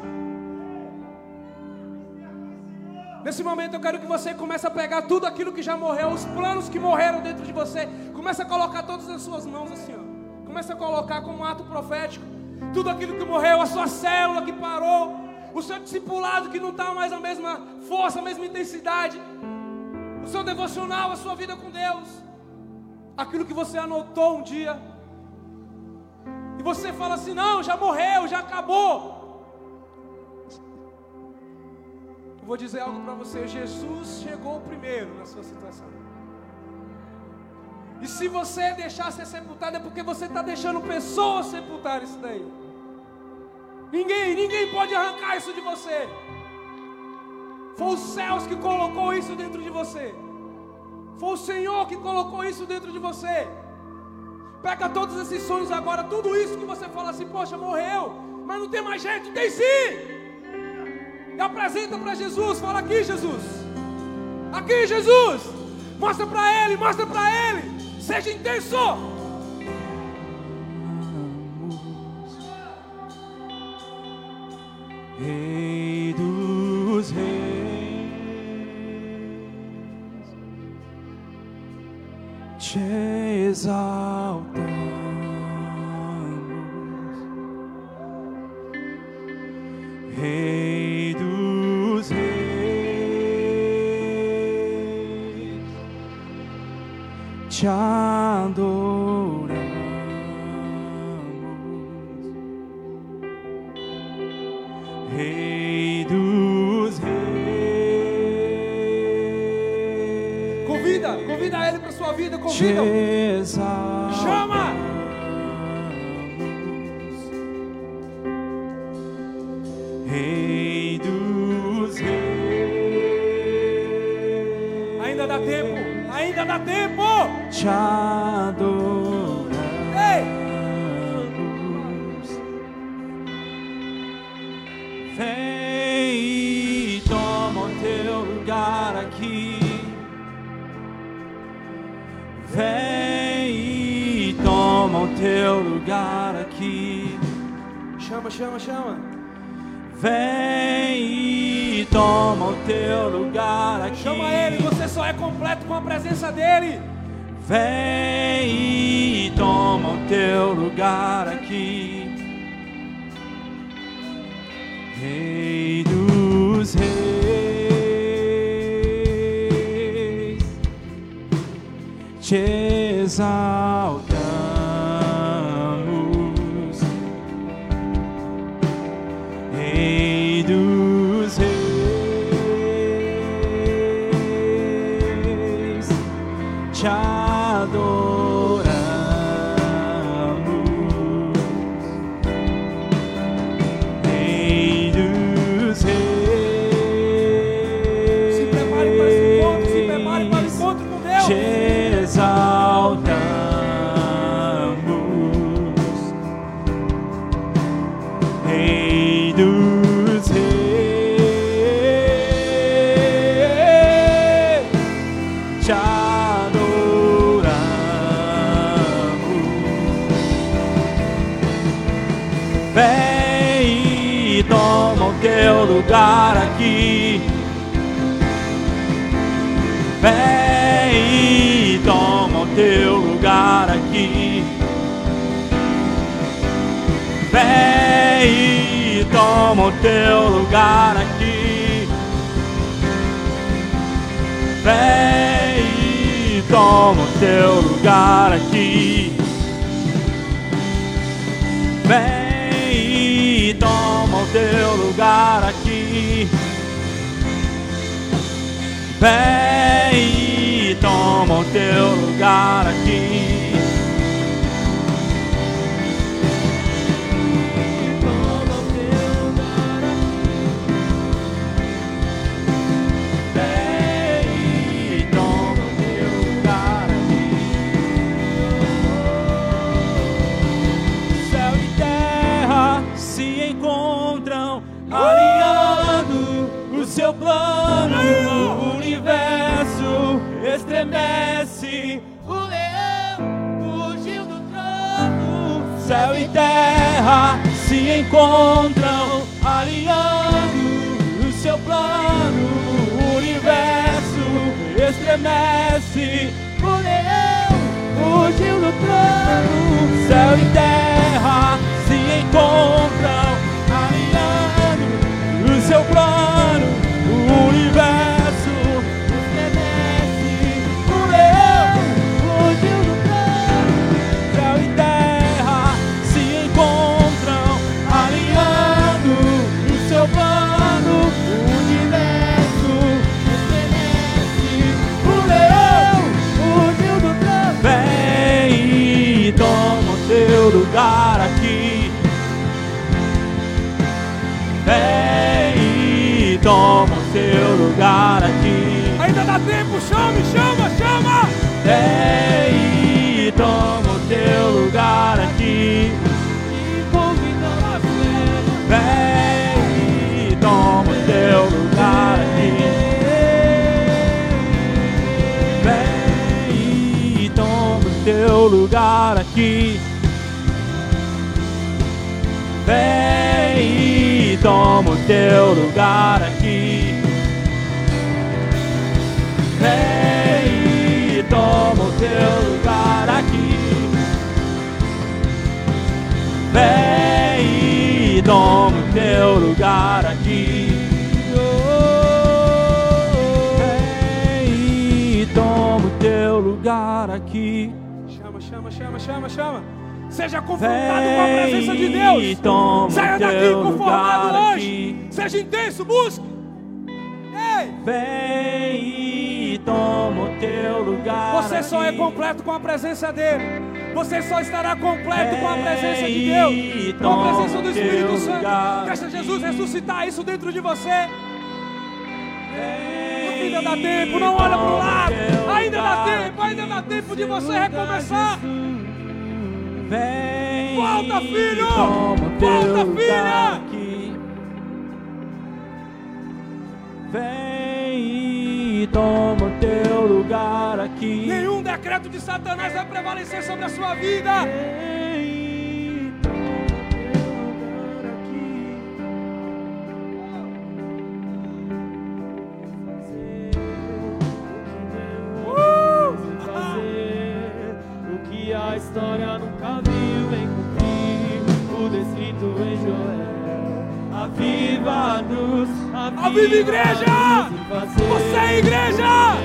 Nesse momento eu quero que você comece a pegar tudo aquilo que já morreu, os planos que morreram dentro de você, comece a colocar todas as suas mãos assim, ó. Comece a colocar como um ato profético tudo aquilo que morreu, a sua célula que parou, o seu discipulado que não está mais a mesma força, a mesma intensidade, o seu devocional, a sua vida com Deus, aquilo que você anotou um dia, e você fala assim: não, já morreu, já acabou. vou dizer algo para você: Jesus chegou primeiro na sua situação. E se você deixar ser sepultado, é porque você está deixando pessoas sepultar isso daí. Ninguém, ninguém pode arrancar isso de você. Foi os céus que colocou isso dentro de você. Foi o Senhor que colocou isso dentro de você. Pega todos esses sonhos agora, tudo isso que você fala assim, poxa, morreu, mas não tem mais jeito, tem sim. E apresenta para Jesus. Fala aqui, Jesus. Aqui, Jesus. Mostra para Ele, mostra para Ele. Seja intenso. Rei dos reis, exaltamos, Rei. te adoramos, Convida, convida ele para sua vida, convida. Chama. Rei dos Reis. Ainda dá tempo, ainda dá tempo te Chama, chama. Vem e toma o teu lugar aqui. Chama ele, você só é completo com a presença dele. Vem e toma o teu lugar aqui, Rei dos Reis, te exaltamos, lugar aqui. Vem e toma o teu lugar aqui. Vem e toma o teu lugar aqui. Vem e toma o teu lugar aqui. Vem e toma o teu lugar aqui. Vem e toma o teu lugar aqui. Terra se encontram, alinhando o seu plano. O universo estremece. Leão fugiu do trono. Céu e terra se encontram, alinhando o seu plano. O universo lugar aqui. Vem e toma o teu lugar aqui. Ainda dá tempo, chame, chama, chama! Vem e toma o teu lugar aqui. Vem e toma o teu lugar aqui. Vem e toma o teu lugar aqui. Vem e toma o teu lugar aqui. Vem e toma o teu lugar aqui. Vem e toma o teu lugar aqui. Vem e toma o teu lugar aqui. Chama, chama, chama, chama, chama. Seja confrontado com a presença de Vem Deus. Saia daqui conformado hoje. aqui. Seja intenso, busque. Ei! Vem e toma o teu lugar Você só é aqui. completo com a presença dele. Você só estará completo com a presença de Vem Deus, com a presença do Espírito Santo. Deixa Jesus ressuscitar isso dentro de você. Vem Ainda dá tempo, não olha para o lado. Ainda dá tempo, ainda dá tempo de você recomeçar. Vem Volta, e filho! toma o teu Volta, lugar filha! aqui. Vem e toma o teu lugar aqui. Nenhum decreto de Satanás vai prevalecer sobre a sua vida. Vem e toma o teu lugar aqui. Uh! fazer o que a história Aviva, igreja! Você é igreja!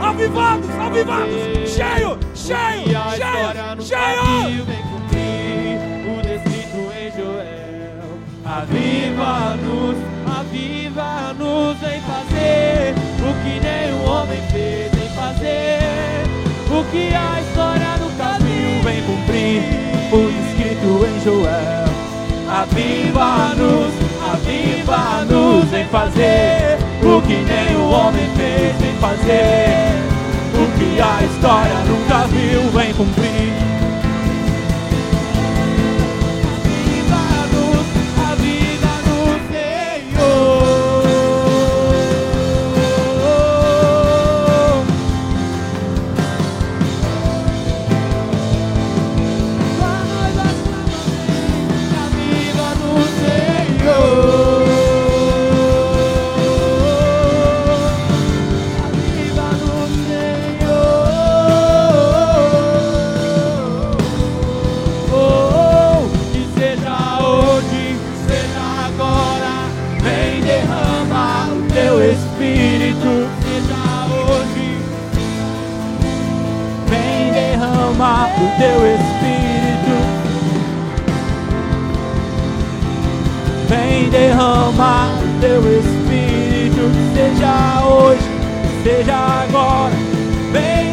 Avivados, avivados! Cheio, cheio, cheio, cheio! viu vem cumprir o descrito em Joel aviva-nos aviva-nos em fazer o que nenhum homem fez em fazer o que a história nunca viu vem cumprir o descrito em Joel aviva-nos aviva-nos em fazer o que nenhum homem fez em fazer o que a história nunca viu vem cumprir teu Espírito, seja hoje, seja agora. Vem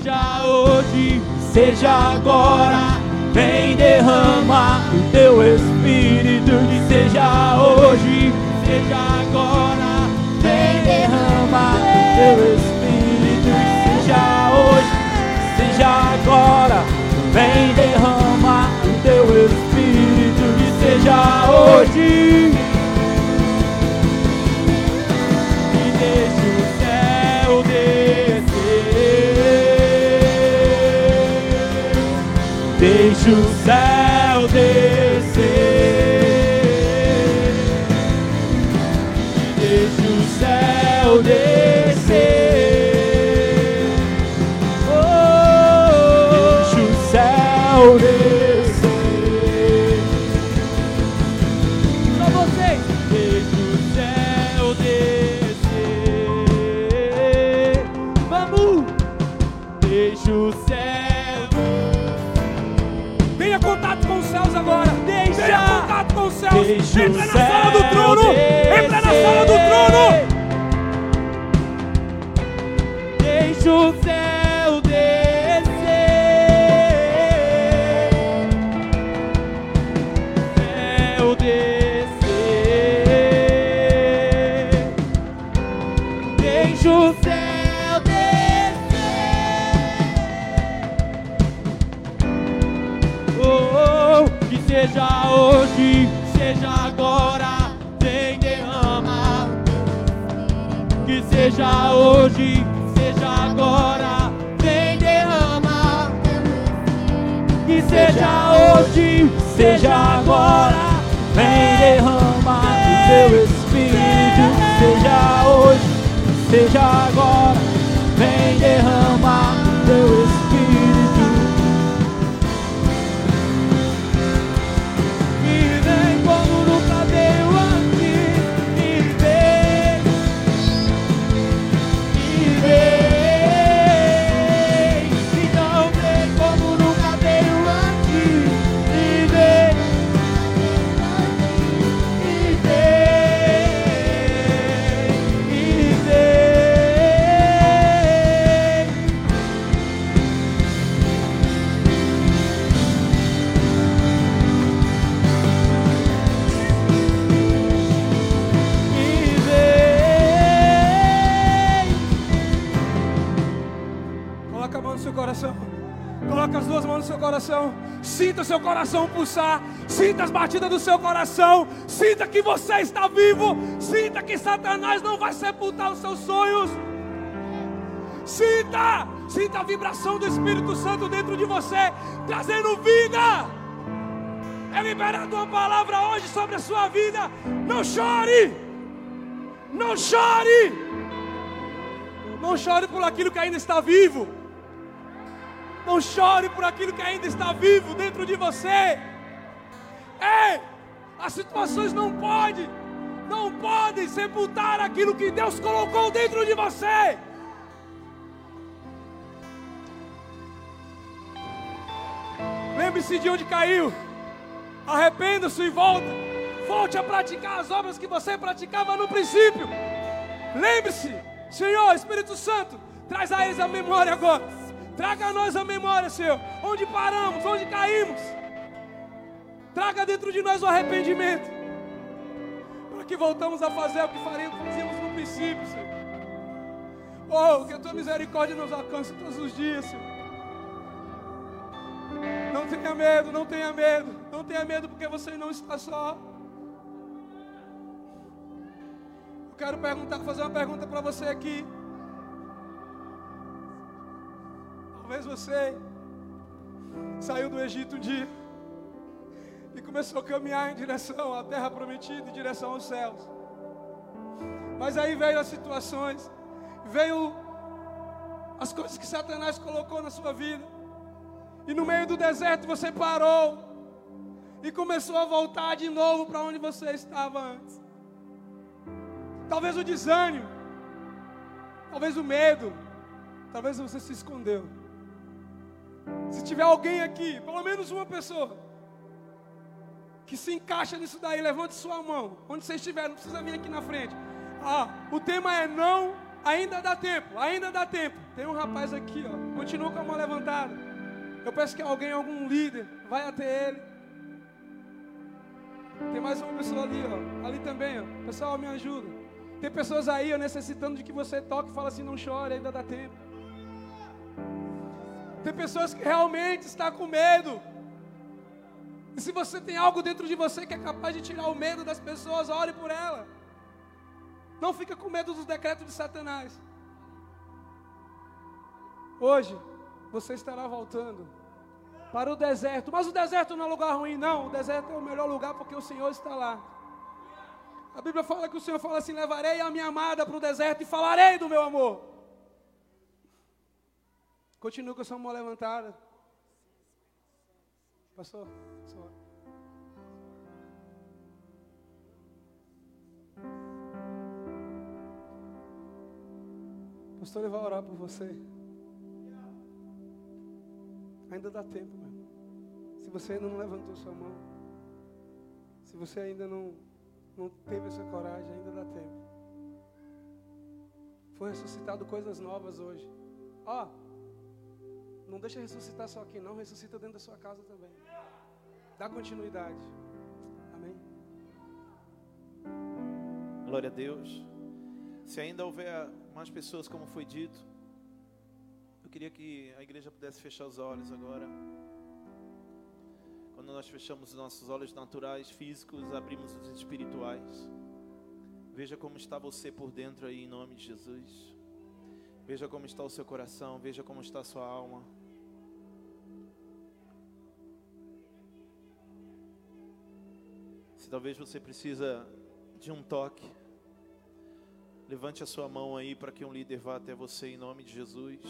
seja hoje, seja agora. Seja hoje, seja agora, vem derramar. Que seja hoje, seja agora, vem derramar o teu espírito. Seja hoje, seja agora, vem derramar o teu espírito. Coração. Sinta o seu coração pulsar. Sinta as batidas do seu coração. Sinta que você está vivo. Sinta que Satanás não vai sepultar os seus sonhos. Sinta, sinta a vibração do Espírito Santo dentro de você, trazendo vida. É liberado uma palavra hoje sobre a sua vida. Não chore. Não chore. Não chore por aquilo que ainda está vivo. Não chore por aquilo que ainda está vivo dentro de você. Ei, as situações não podem, não podem sepultar aquilo que Deus colocou dentro de você. Lembre-se de onde caiu. Arrependa-se e volta. Volte a praticar as obras que você praticava no princípio. Lembre-se, Senhor, Espírito Santo, traz a eles a memória agora. Traga a nós a memória, Senhor. Onde paramos, onde caímos. Traga dentro de nós o arrependimento. Para que voltamos a fazer o que fazíamos no princípio, Senhor. Oh, que a tua misericórdia nos alcance todos os dias, Senhor. Não tenha medo, não tenha medo, não tenha medo porque você não está só. Eu quero perguntar, fazer uma pergunta para você aqui. Talvez você saiu do Egito um dia e começou a caminhar em direção à terra prometida, em direção aos céus. Mas aí veio as situações, veio as coisas que Satanás colocou na sua vida. E no meio do deserto você parou e começou a voltar de novo para onde você estava antes. Talvez o desânimo, talvez o medo, talvez você se escondeu. Se tiver alguém aqui, pelo menos uma pessoa, que se encaixa nisso daí, levante sua mão. Onde você estiver, não precisa vir aqui na frente. Ah, o tema é não, ainda dá tempo, ainda dá tempo. Tem um rapaz aqui, ó, continua com a mão levantada. Eu peço que alguém, algum líder, vai até ele. Tem mais uma pessoa ali, ó, ali também, ó. Pessoal, me ajuda. Tem pessoas aí, ó, necessitando de que você toque e fala assim, não chore, ainda dá tempo. Tem pessoas que realmente estão com medo. E se você tem algo dentro de você que é capaz de tirar o medo das pessoas, ore por ela. Não fica com medo dos decretos de Satanás. Hoje, você estará voltando para o deserto. Mas o deserto não é lugar ruim, não. O deserto é o melhor lugar porque o Senhor está lá. A Bíblia fala que o Senhor fala assim: levarei a minha amada para o deserto e falarei do meu amor. Continua com a sua mão levantada. Pastor, pastor. Pastor, ele vai orar por você. Ainda dá tempo, meu. Se você ainda não levantou sua mão, se você ainda não, não teve essa coragem, ainda dá tempo. Foi ressuscitado coisas novas hoje. Ó, oh, não deixa ressuscitar só aqui, não. Ressuscita dentro da sua casa também. Dá continuidade. Amém. Glória a Deus. Se ainda houver mais pessoas, como foi dito, eu queria que a igreja pudesse fechar os olhos agora. Quando nós fechamos os nossos olhos naturais, físicos, abrimos os espirituais. Veja como está você por dentro aí, em nome de Jesus. Veja como está o seu coração, veja como está a sua alma. Talvez você precisa de um toque, levante a sua mão aí para que um líder vá até você em nome de Jesus.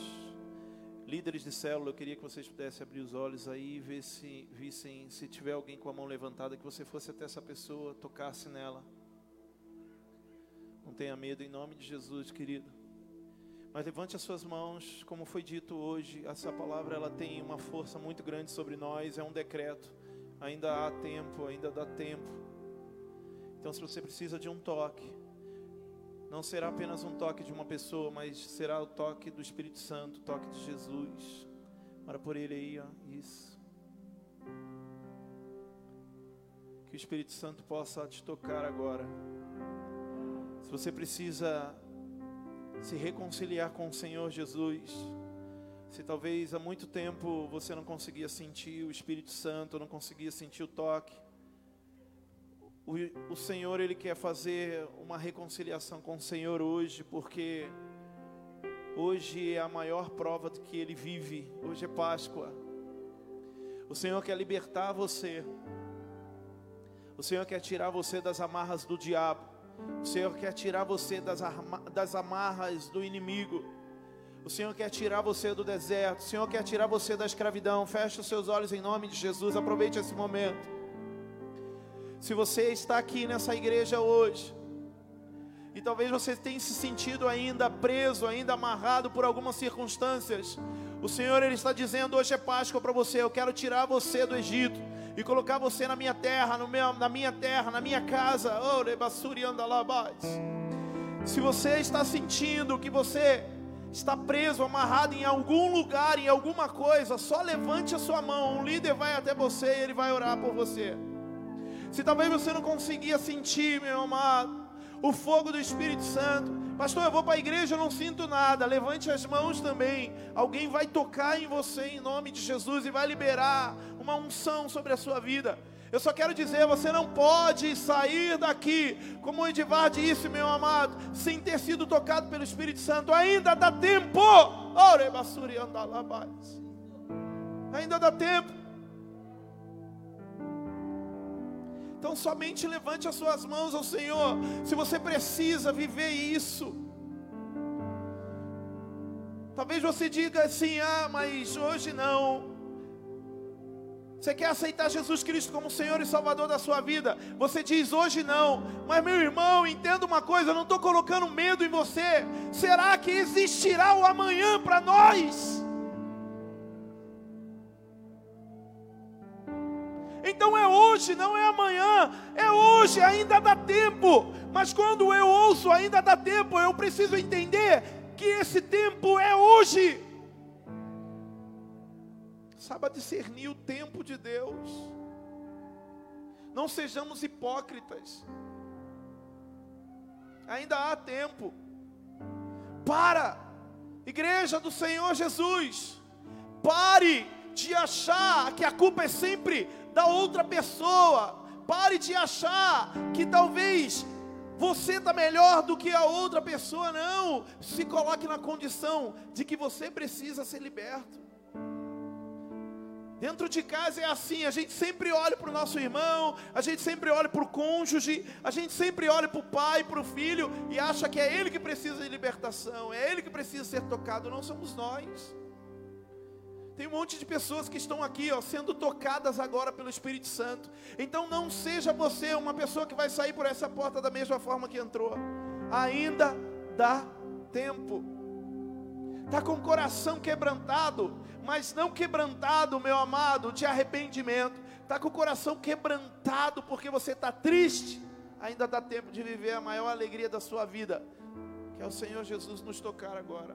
Líderes de célula, eu queria que vocês pudessem abrir os olhos aí e ver se, vissem, se tiver alguém com a mão levantada, que você fosse até essa pessoa, tocasse nela. Não tenha medo em nome de Jesus, querido. Mas levante as suas mãos, como foi dito hoje, essa palavra ela tem uma força muito grande sobre nós, é um decreto. Ainda há tempo, ainda dá tempo. Então se você precisa de um toque, não será apenas um toque de uma pessoa, mas será o toque do Espírito Santo, o toque de Jesus. Ora por ele aí, ó. Isso. Que o Espírito Santo possa te tocar agora. Se você precisa se reconciliar com o Senhor Jesus, se talvez há muito tempo você não conseguia sentir o Espírito Santo, não conseguia sentir o toque, o, o Senhor, Ele quer fazer uma reconciliação com o Senhor hoje, porque hoje é a maior prova de que Ele vive. Hoje é Páscoa. O Senhor quer libertar você. O Senhor quer tirar você das amarras do diabo. O Senhor quer tirar você das, das amarras do inimigo. O Senhor quer tirar você do deserto. O Senhor quer tirar você da escravidão. Feche os seus olhos em nome de Jesus. Aproveite esse momento. Se você está aqui nessa igreja hoje, e talvez você tenha se sentido ainda preso, ainda amarrado por algumas circunstâncias, o Senhor ele está dizendo hoje é Páscoa para você. Eu quero tirar você do Egito e colocar você na minha terra, no meu, na minha terra, na minha casa. Oh, Se você está sentindo que você está preso, amarrado em algum lugar, em alguma coisa, só levante a sua mão. Um líder vai até você e ele vai orar por você. Se talvez você não conseguia sentir, meu amado, o fogo do Espírito Santo, pastor, eu vou para a igreja, eu não sinto nada. Levante as mãos também. Alguém vai tocar em você em nome de Jesus e vai liberar uma unção sobre a sua vida. Eu só quero dizer, você não pode sair daqui, como o Edivar disse, meu amado, sem ter sido tocado pelo Espírito Santo. Ainda dá tempo. Ainda dá tempo. Então somente levante as suas mãos ao Senhor, se você precisa viver isso. Talvez você diga assim: ah, mas hoje não. Você quer aceitar Jesus Cristo como Senhor e Salvador da sua vida? Você diz hoje não, mas meu irmão, entenda uma coisa: eu não estou colocando medo em você. Será que existirá o amanhã para nós? Então é hoje, não é amanhã, é hoje, ainda dá tempo. Mas quando eu ouço ainda dá tempo, eu preciso entender que esse tempo é hoje. Saiba discernir o tempo de Deus. Não sejamos hipócritas. Ainda há tempo. Para, igreja do Senhor Jesus. Pare de achar que a culpa é sempre da outra pessoa. Pare de achar que talvez você está melhor do que a outra pessoa. Não. Se coloque na condição de que você precisa ser liberto. Dentro de casa é assim, a gente sempre olha para o nosso irmão, a gente sempre olha para o cônjuge, a gente sempre olha para o pai, para o filho e acha que é ele que precisa de libertação, é ele que precisa ser tocado, não somos nós. Tem um monte de pessoas que estão aqui, ó, sendo tocadas agora pelo Espírito Santo. Então não seja você uma pessoa que vai sair por essa porta da mesma forma que entrou. Ainda dá tempo. Tá com o coração quebrantado, mas não quebrantado, meu amado, de arrependimento. Tá com o coração quebrantado porque você está triste. Ainda dá tempo de viver a maior alegria da sua vida, que é o Senhor Jesus nos tocar agora.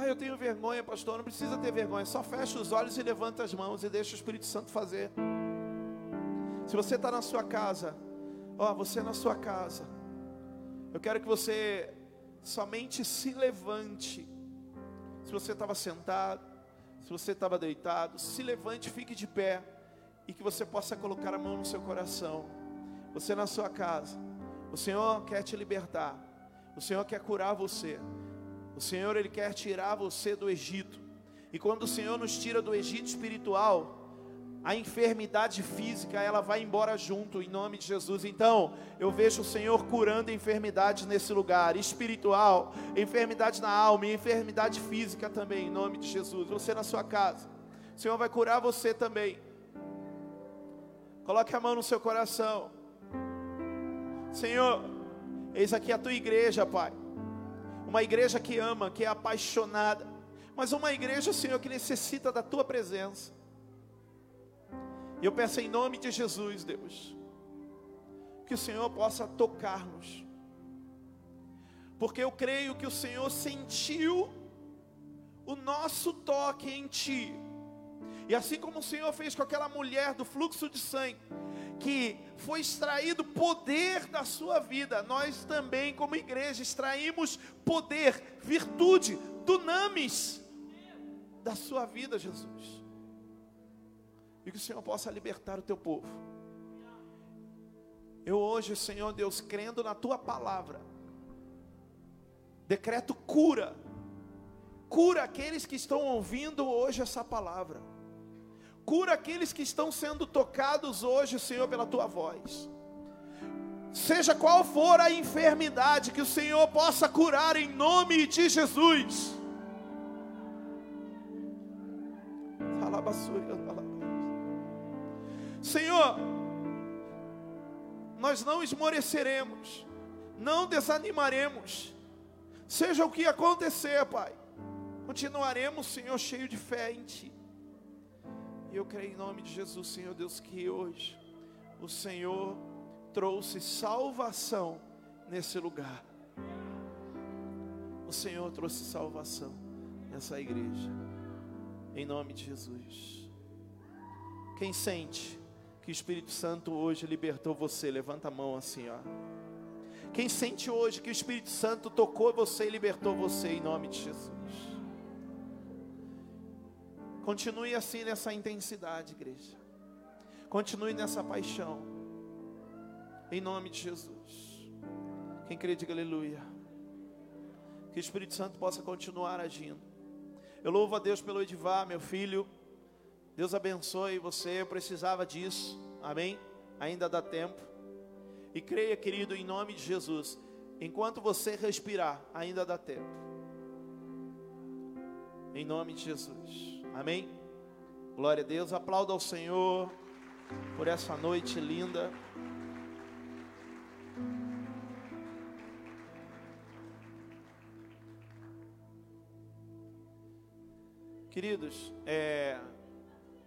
Ah, eu tenho vergonha, pastor. Não precisa ter vergonha. Só fecha os olhos e levanta as mãos e deixa o Espírito Santo fazer. Se você está na sua casa, ó, você na sua casa, eu quero que você somente se levante. Se você estava sentado, se você estava deitado, se levante, fique de pé e que você possa colocar a mão no seu coração. Você na sua casa, o Senhor quer te libertar, o Senhor quer curar você. O Senhor ele quer tirar você do Egito. E quando o Senhor nos tira do Egito espiritual, a enfermidade física ela vai embora junto em nome de Jesus. Então, eu vejo o Senhor curando enfermidades nesse lugar, espiritual, enfermidade na alma e enfermidade física também em nome de Jesus. Você na sua casa, o Senhor vai curar você também. Coloque a mão no seu coração. Senhor, eis aqui a tua igreja, Pai uma igreja que ama, que é apaixonada, mas uma igreja, Senhor, que necessita da tua presença. E eu peço em nome de Jesus, Deus, que o Senhor possa tocar-nos, porque eu creio que o Senhor sentiu o nosso toque em Ti, e assim como o Senhor fez com aquela mulher do fluxo de sangue, que foi extraído poder da sua vida, nós também, como igreja, extraímos poder, virtude, dunamis da sua vida, Jesus. E que o Senhor possa libertar o teu povo. Eu hoje, Senhor Deus, crendo na tua palavra, decreto cura, cura aqueles que estão ouvindo hoje essa palavra. Cura aqueles que estão sendo tocados hoje, Senhor, pela tua voz. Seja qual for a enfermidade, que o Senhor possa curar em nome de Jesus. Senhor, nós não esmoreceremos, não desanimaremos, seja o que acontecer, Pai, continuaremos, Senhor, cheio de fé em Ti. E eu creio em nome de Jesus, Senhor Deus, que hoje o Senhor trouxe salvação nesse lugar. O Senhor trouxe salvação nessa igreja. Em nome de Jesus. Quem sente que o Espírito Santo hoje libertou você, levanta a mão assim, ó. Quem sente hoje que o Espírito Santo tocou você e libertou você em nome de Jesus. Continue assim nessa intensidade, igreja. Continue nessa paixão. Em nome de Jesus. Quem crê, diga aleluia. Que o Espírito Santo possa continuar agindo. Eu louvo a Deus pelo Edivar, meu filho. Deus abençoe você. Eu precisava disso. Amém? Ainda dá tempo. E creia, querido, em nome de Jesus. Enquanto você respirar, ainda dá tempo. Em nome de Jesus. Amém? Glória a Deus. Aplauda ao Senhor por essa noite linda. Queridos, é,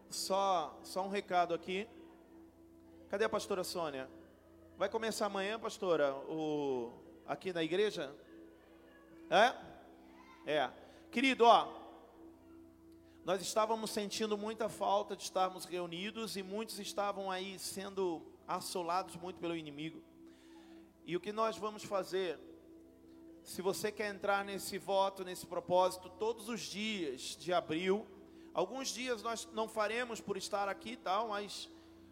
só, só um recado aqui. Cadê a pastora Sônia? Vai começar amanhã, pastora, o, aqui na igreja? É? É. Querido, ó, nós estávamos sentindo muita falta de estarmos reunidos e muitos estavam aí sendo assolados muito pelo inimigo. E o que nós vamos fazer se você quer entrar nesse voto, nesse propósito, todos os dias de abril, alguns dias nós não faremos por estar aqui e tal, mas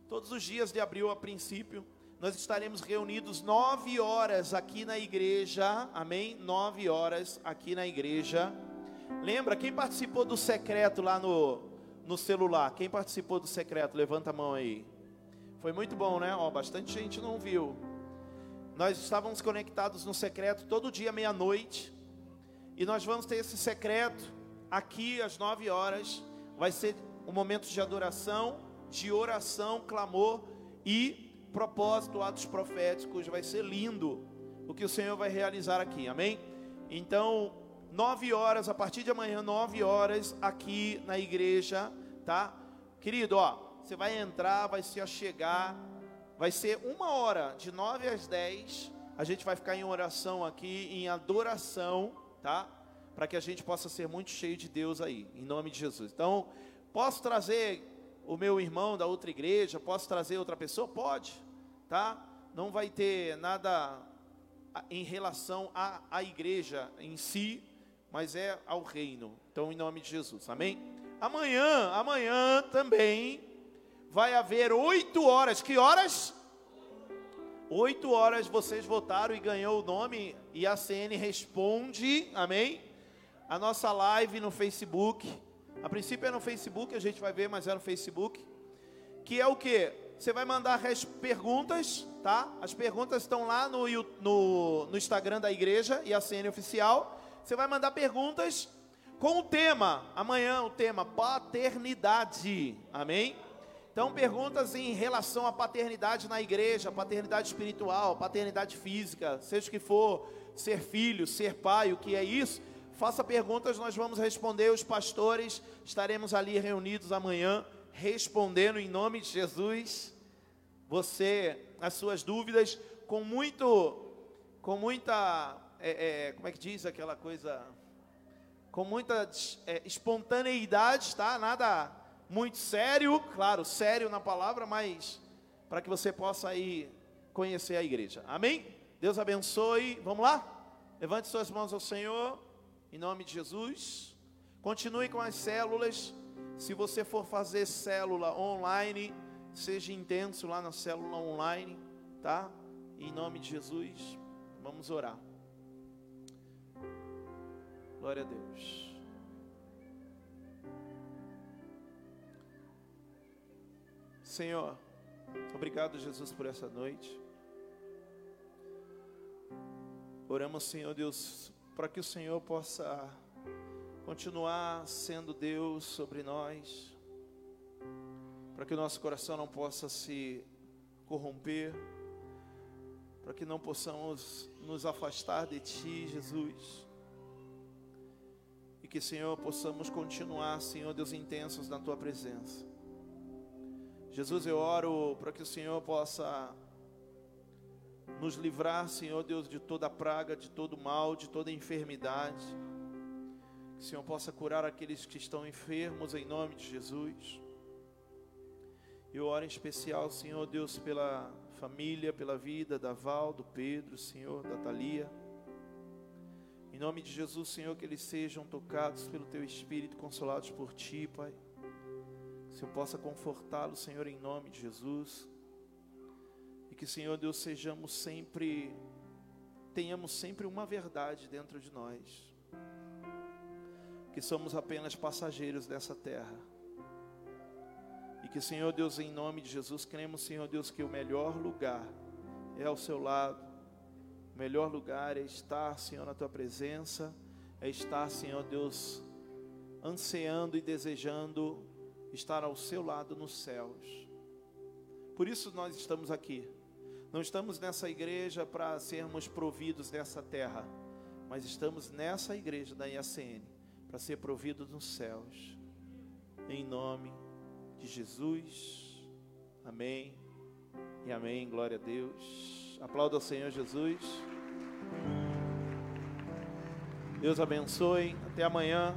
todos os dias de abril a princípio, nós estaremos reunidos nove horas aqui na igreja, amém? Nove horas aqui na igreja. Lembra, quem participou do secreto lá no, no celular? Quem participou do secreto? Levanta a mão aí. Foi muito bom, né? Ó, bastante gente não viu. Nós estávamos conectados no secreto todo dia, meia-noite. E nós vamos ter esse secreto aqui às nove horas. Vai ser um momento de adoração, de oração, clamor e propósito, atos proféticos. Vai ser lindo o que o Senhor vai realizar aqui, amém? Então, nove horas, a partir de amanhã, nove horas, aqui na igreja, tá? Querido, ó, você vai entrar, vai se achegar Vai ser uma hora, de 9 às 10. A gente vai ficar em oração aqui, em adoração, tá? Para que a gente possa ser muito cheio de Deus aí, em nome de Jesus. Então, posso trazer o meu irmão da outra igreja? Posso trazer outra pessoa? Pode, tá? Não vai ter nada em relação à, à igreja em si, mas é ao reino. Então, em nome de Jesus, amém? Amanhã, amanhã também vai haver oito horas. Que horas? Oito horas vocês votaram e ganhou o nome e a CN responde, amém? A nossa live no Facebook. A princípio é no Facebook, a gente vai ver, mas é no Facebook. Que é o que? Você vai mandar as perguntas, tá? As perguntas estão lá no, no, no Instagram da igreja e a CN oficial. Você vai mandar perguntas com o tema, amanhã o tema paternidade, amém? Então, perguntas em relação à paternidade na igreja, paternidade espiritual, paternidade física, seja o que for, ser filho, ser pai, o que é isso? Faça perguntas, nós vamos responder. Os pastores estaremos ali reunidos amanhã, respondendo em nome de Jesus. Você, as suas dúvidas, com muito, com muita, é, é, como é que diz aquela coisa? Com muita é, espontaneidade, tá? Nada muito sério, claro, sério na palavra, mas para que você possa aí conhecer a igreja. Amém? Deus abençoe. Vamos lá? Levante suas mãos ao Senhor, em nome de Jesus. Continue com as células. Se você for fazer célula online, seja intenso lá na célula online, tá? Em nome de Jesus, vamos orar. Glória a Deus. Senhor, obrigado, Jesus, por essa noite. Oramos, Senhor Deus, para que o Senhor possa continuar sendo Deus sobre nós, para que o nosso coração não possa se corromper, para que não possamos nos afastar de Ti, Jesus, que, Senhor, possamos continuar, Senhor Deus, intensos na Tua presença. Jesus, eu oro para que o Senhor possa nos livrar, Senhor Deus, de toda praga, de todo mal, de toda enfermidade. Que o Senhor possa curar aqueles que estão enfermos em nome de Jesus. Eu oro em especial, Senhor Deus, pela família, pela vida da Val, do Pedro, Senhor, da Thalia. Nome de Jesus, Senhor, que eles sejam tocados pelo Teu Espírito, consolados por Ti, Pai. O Senhor possa confortá-los, Senhor, em nome de Jesus. E que, Senhor Deus, sejamos sempre, tenhamos sempre uma verdade dentro de nós que somos apenas passageiros dessa terra. E que, Senhor Deus, em nome de Jesus, cremos, Senhor Deus, que o melhor lugar é ao seu lado. O melhor lugar é estar, Senhor, na tua presença, é estar, Senhor Deus, ansiando e desejando estar ao seu lado nos céus. Por isso nós estamos aqui. Não estamos nessa igreja para sermos providos nessa terra, mas estamos nessa igreja da IACN para ser provido nos céus. Em nome de Jesus. Amém. E amém. Glória a Deus. Aplauda ao Senhor Jesus. Deus abençoe. Até amanhã.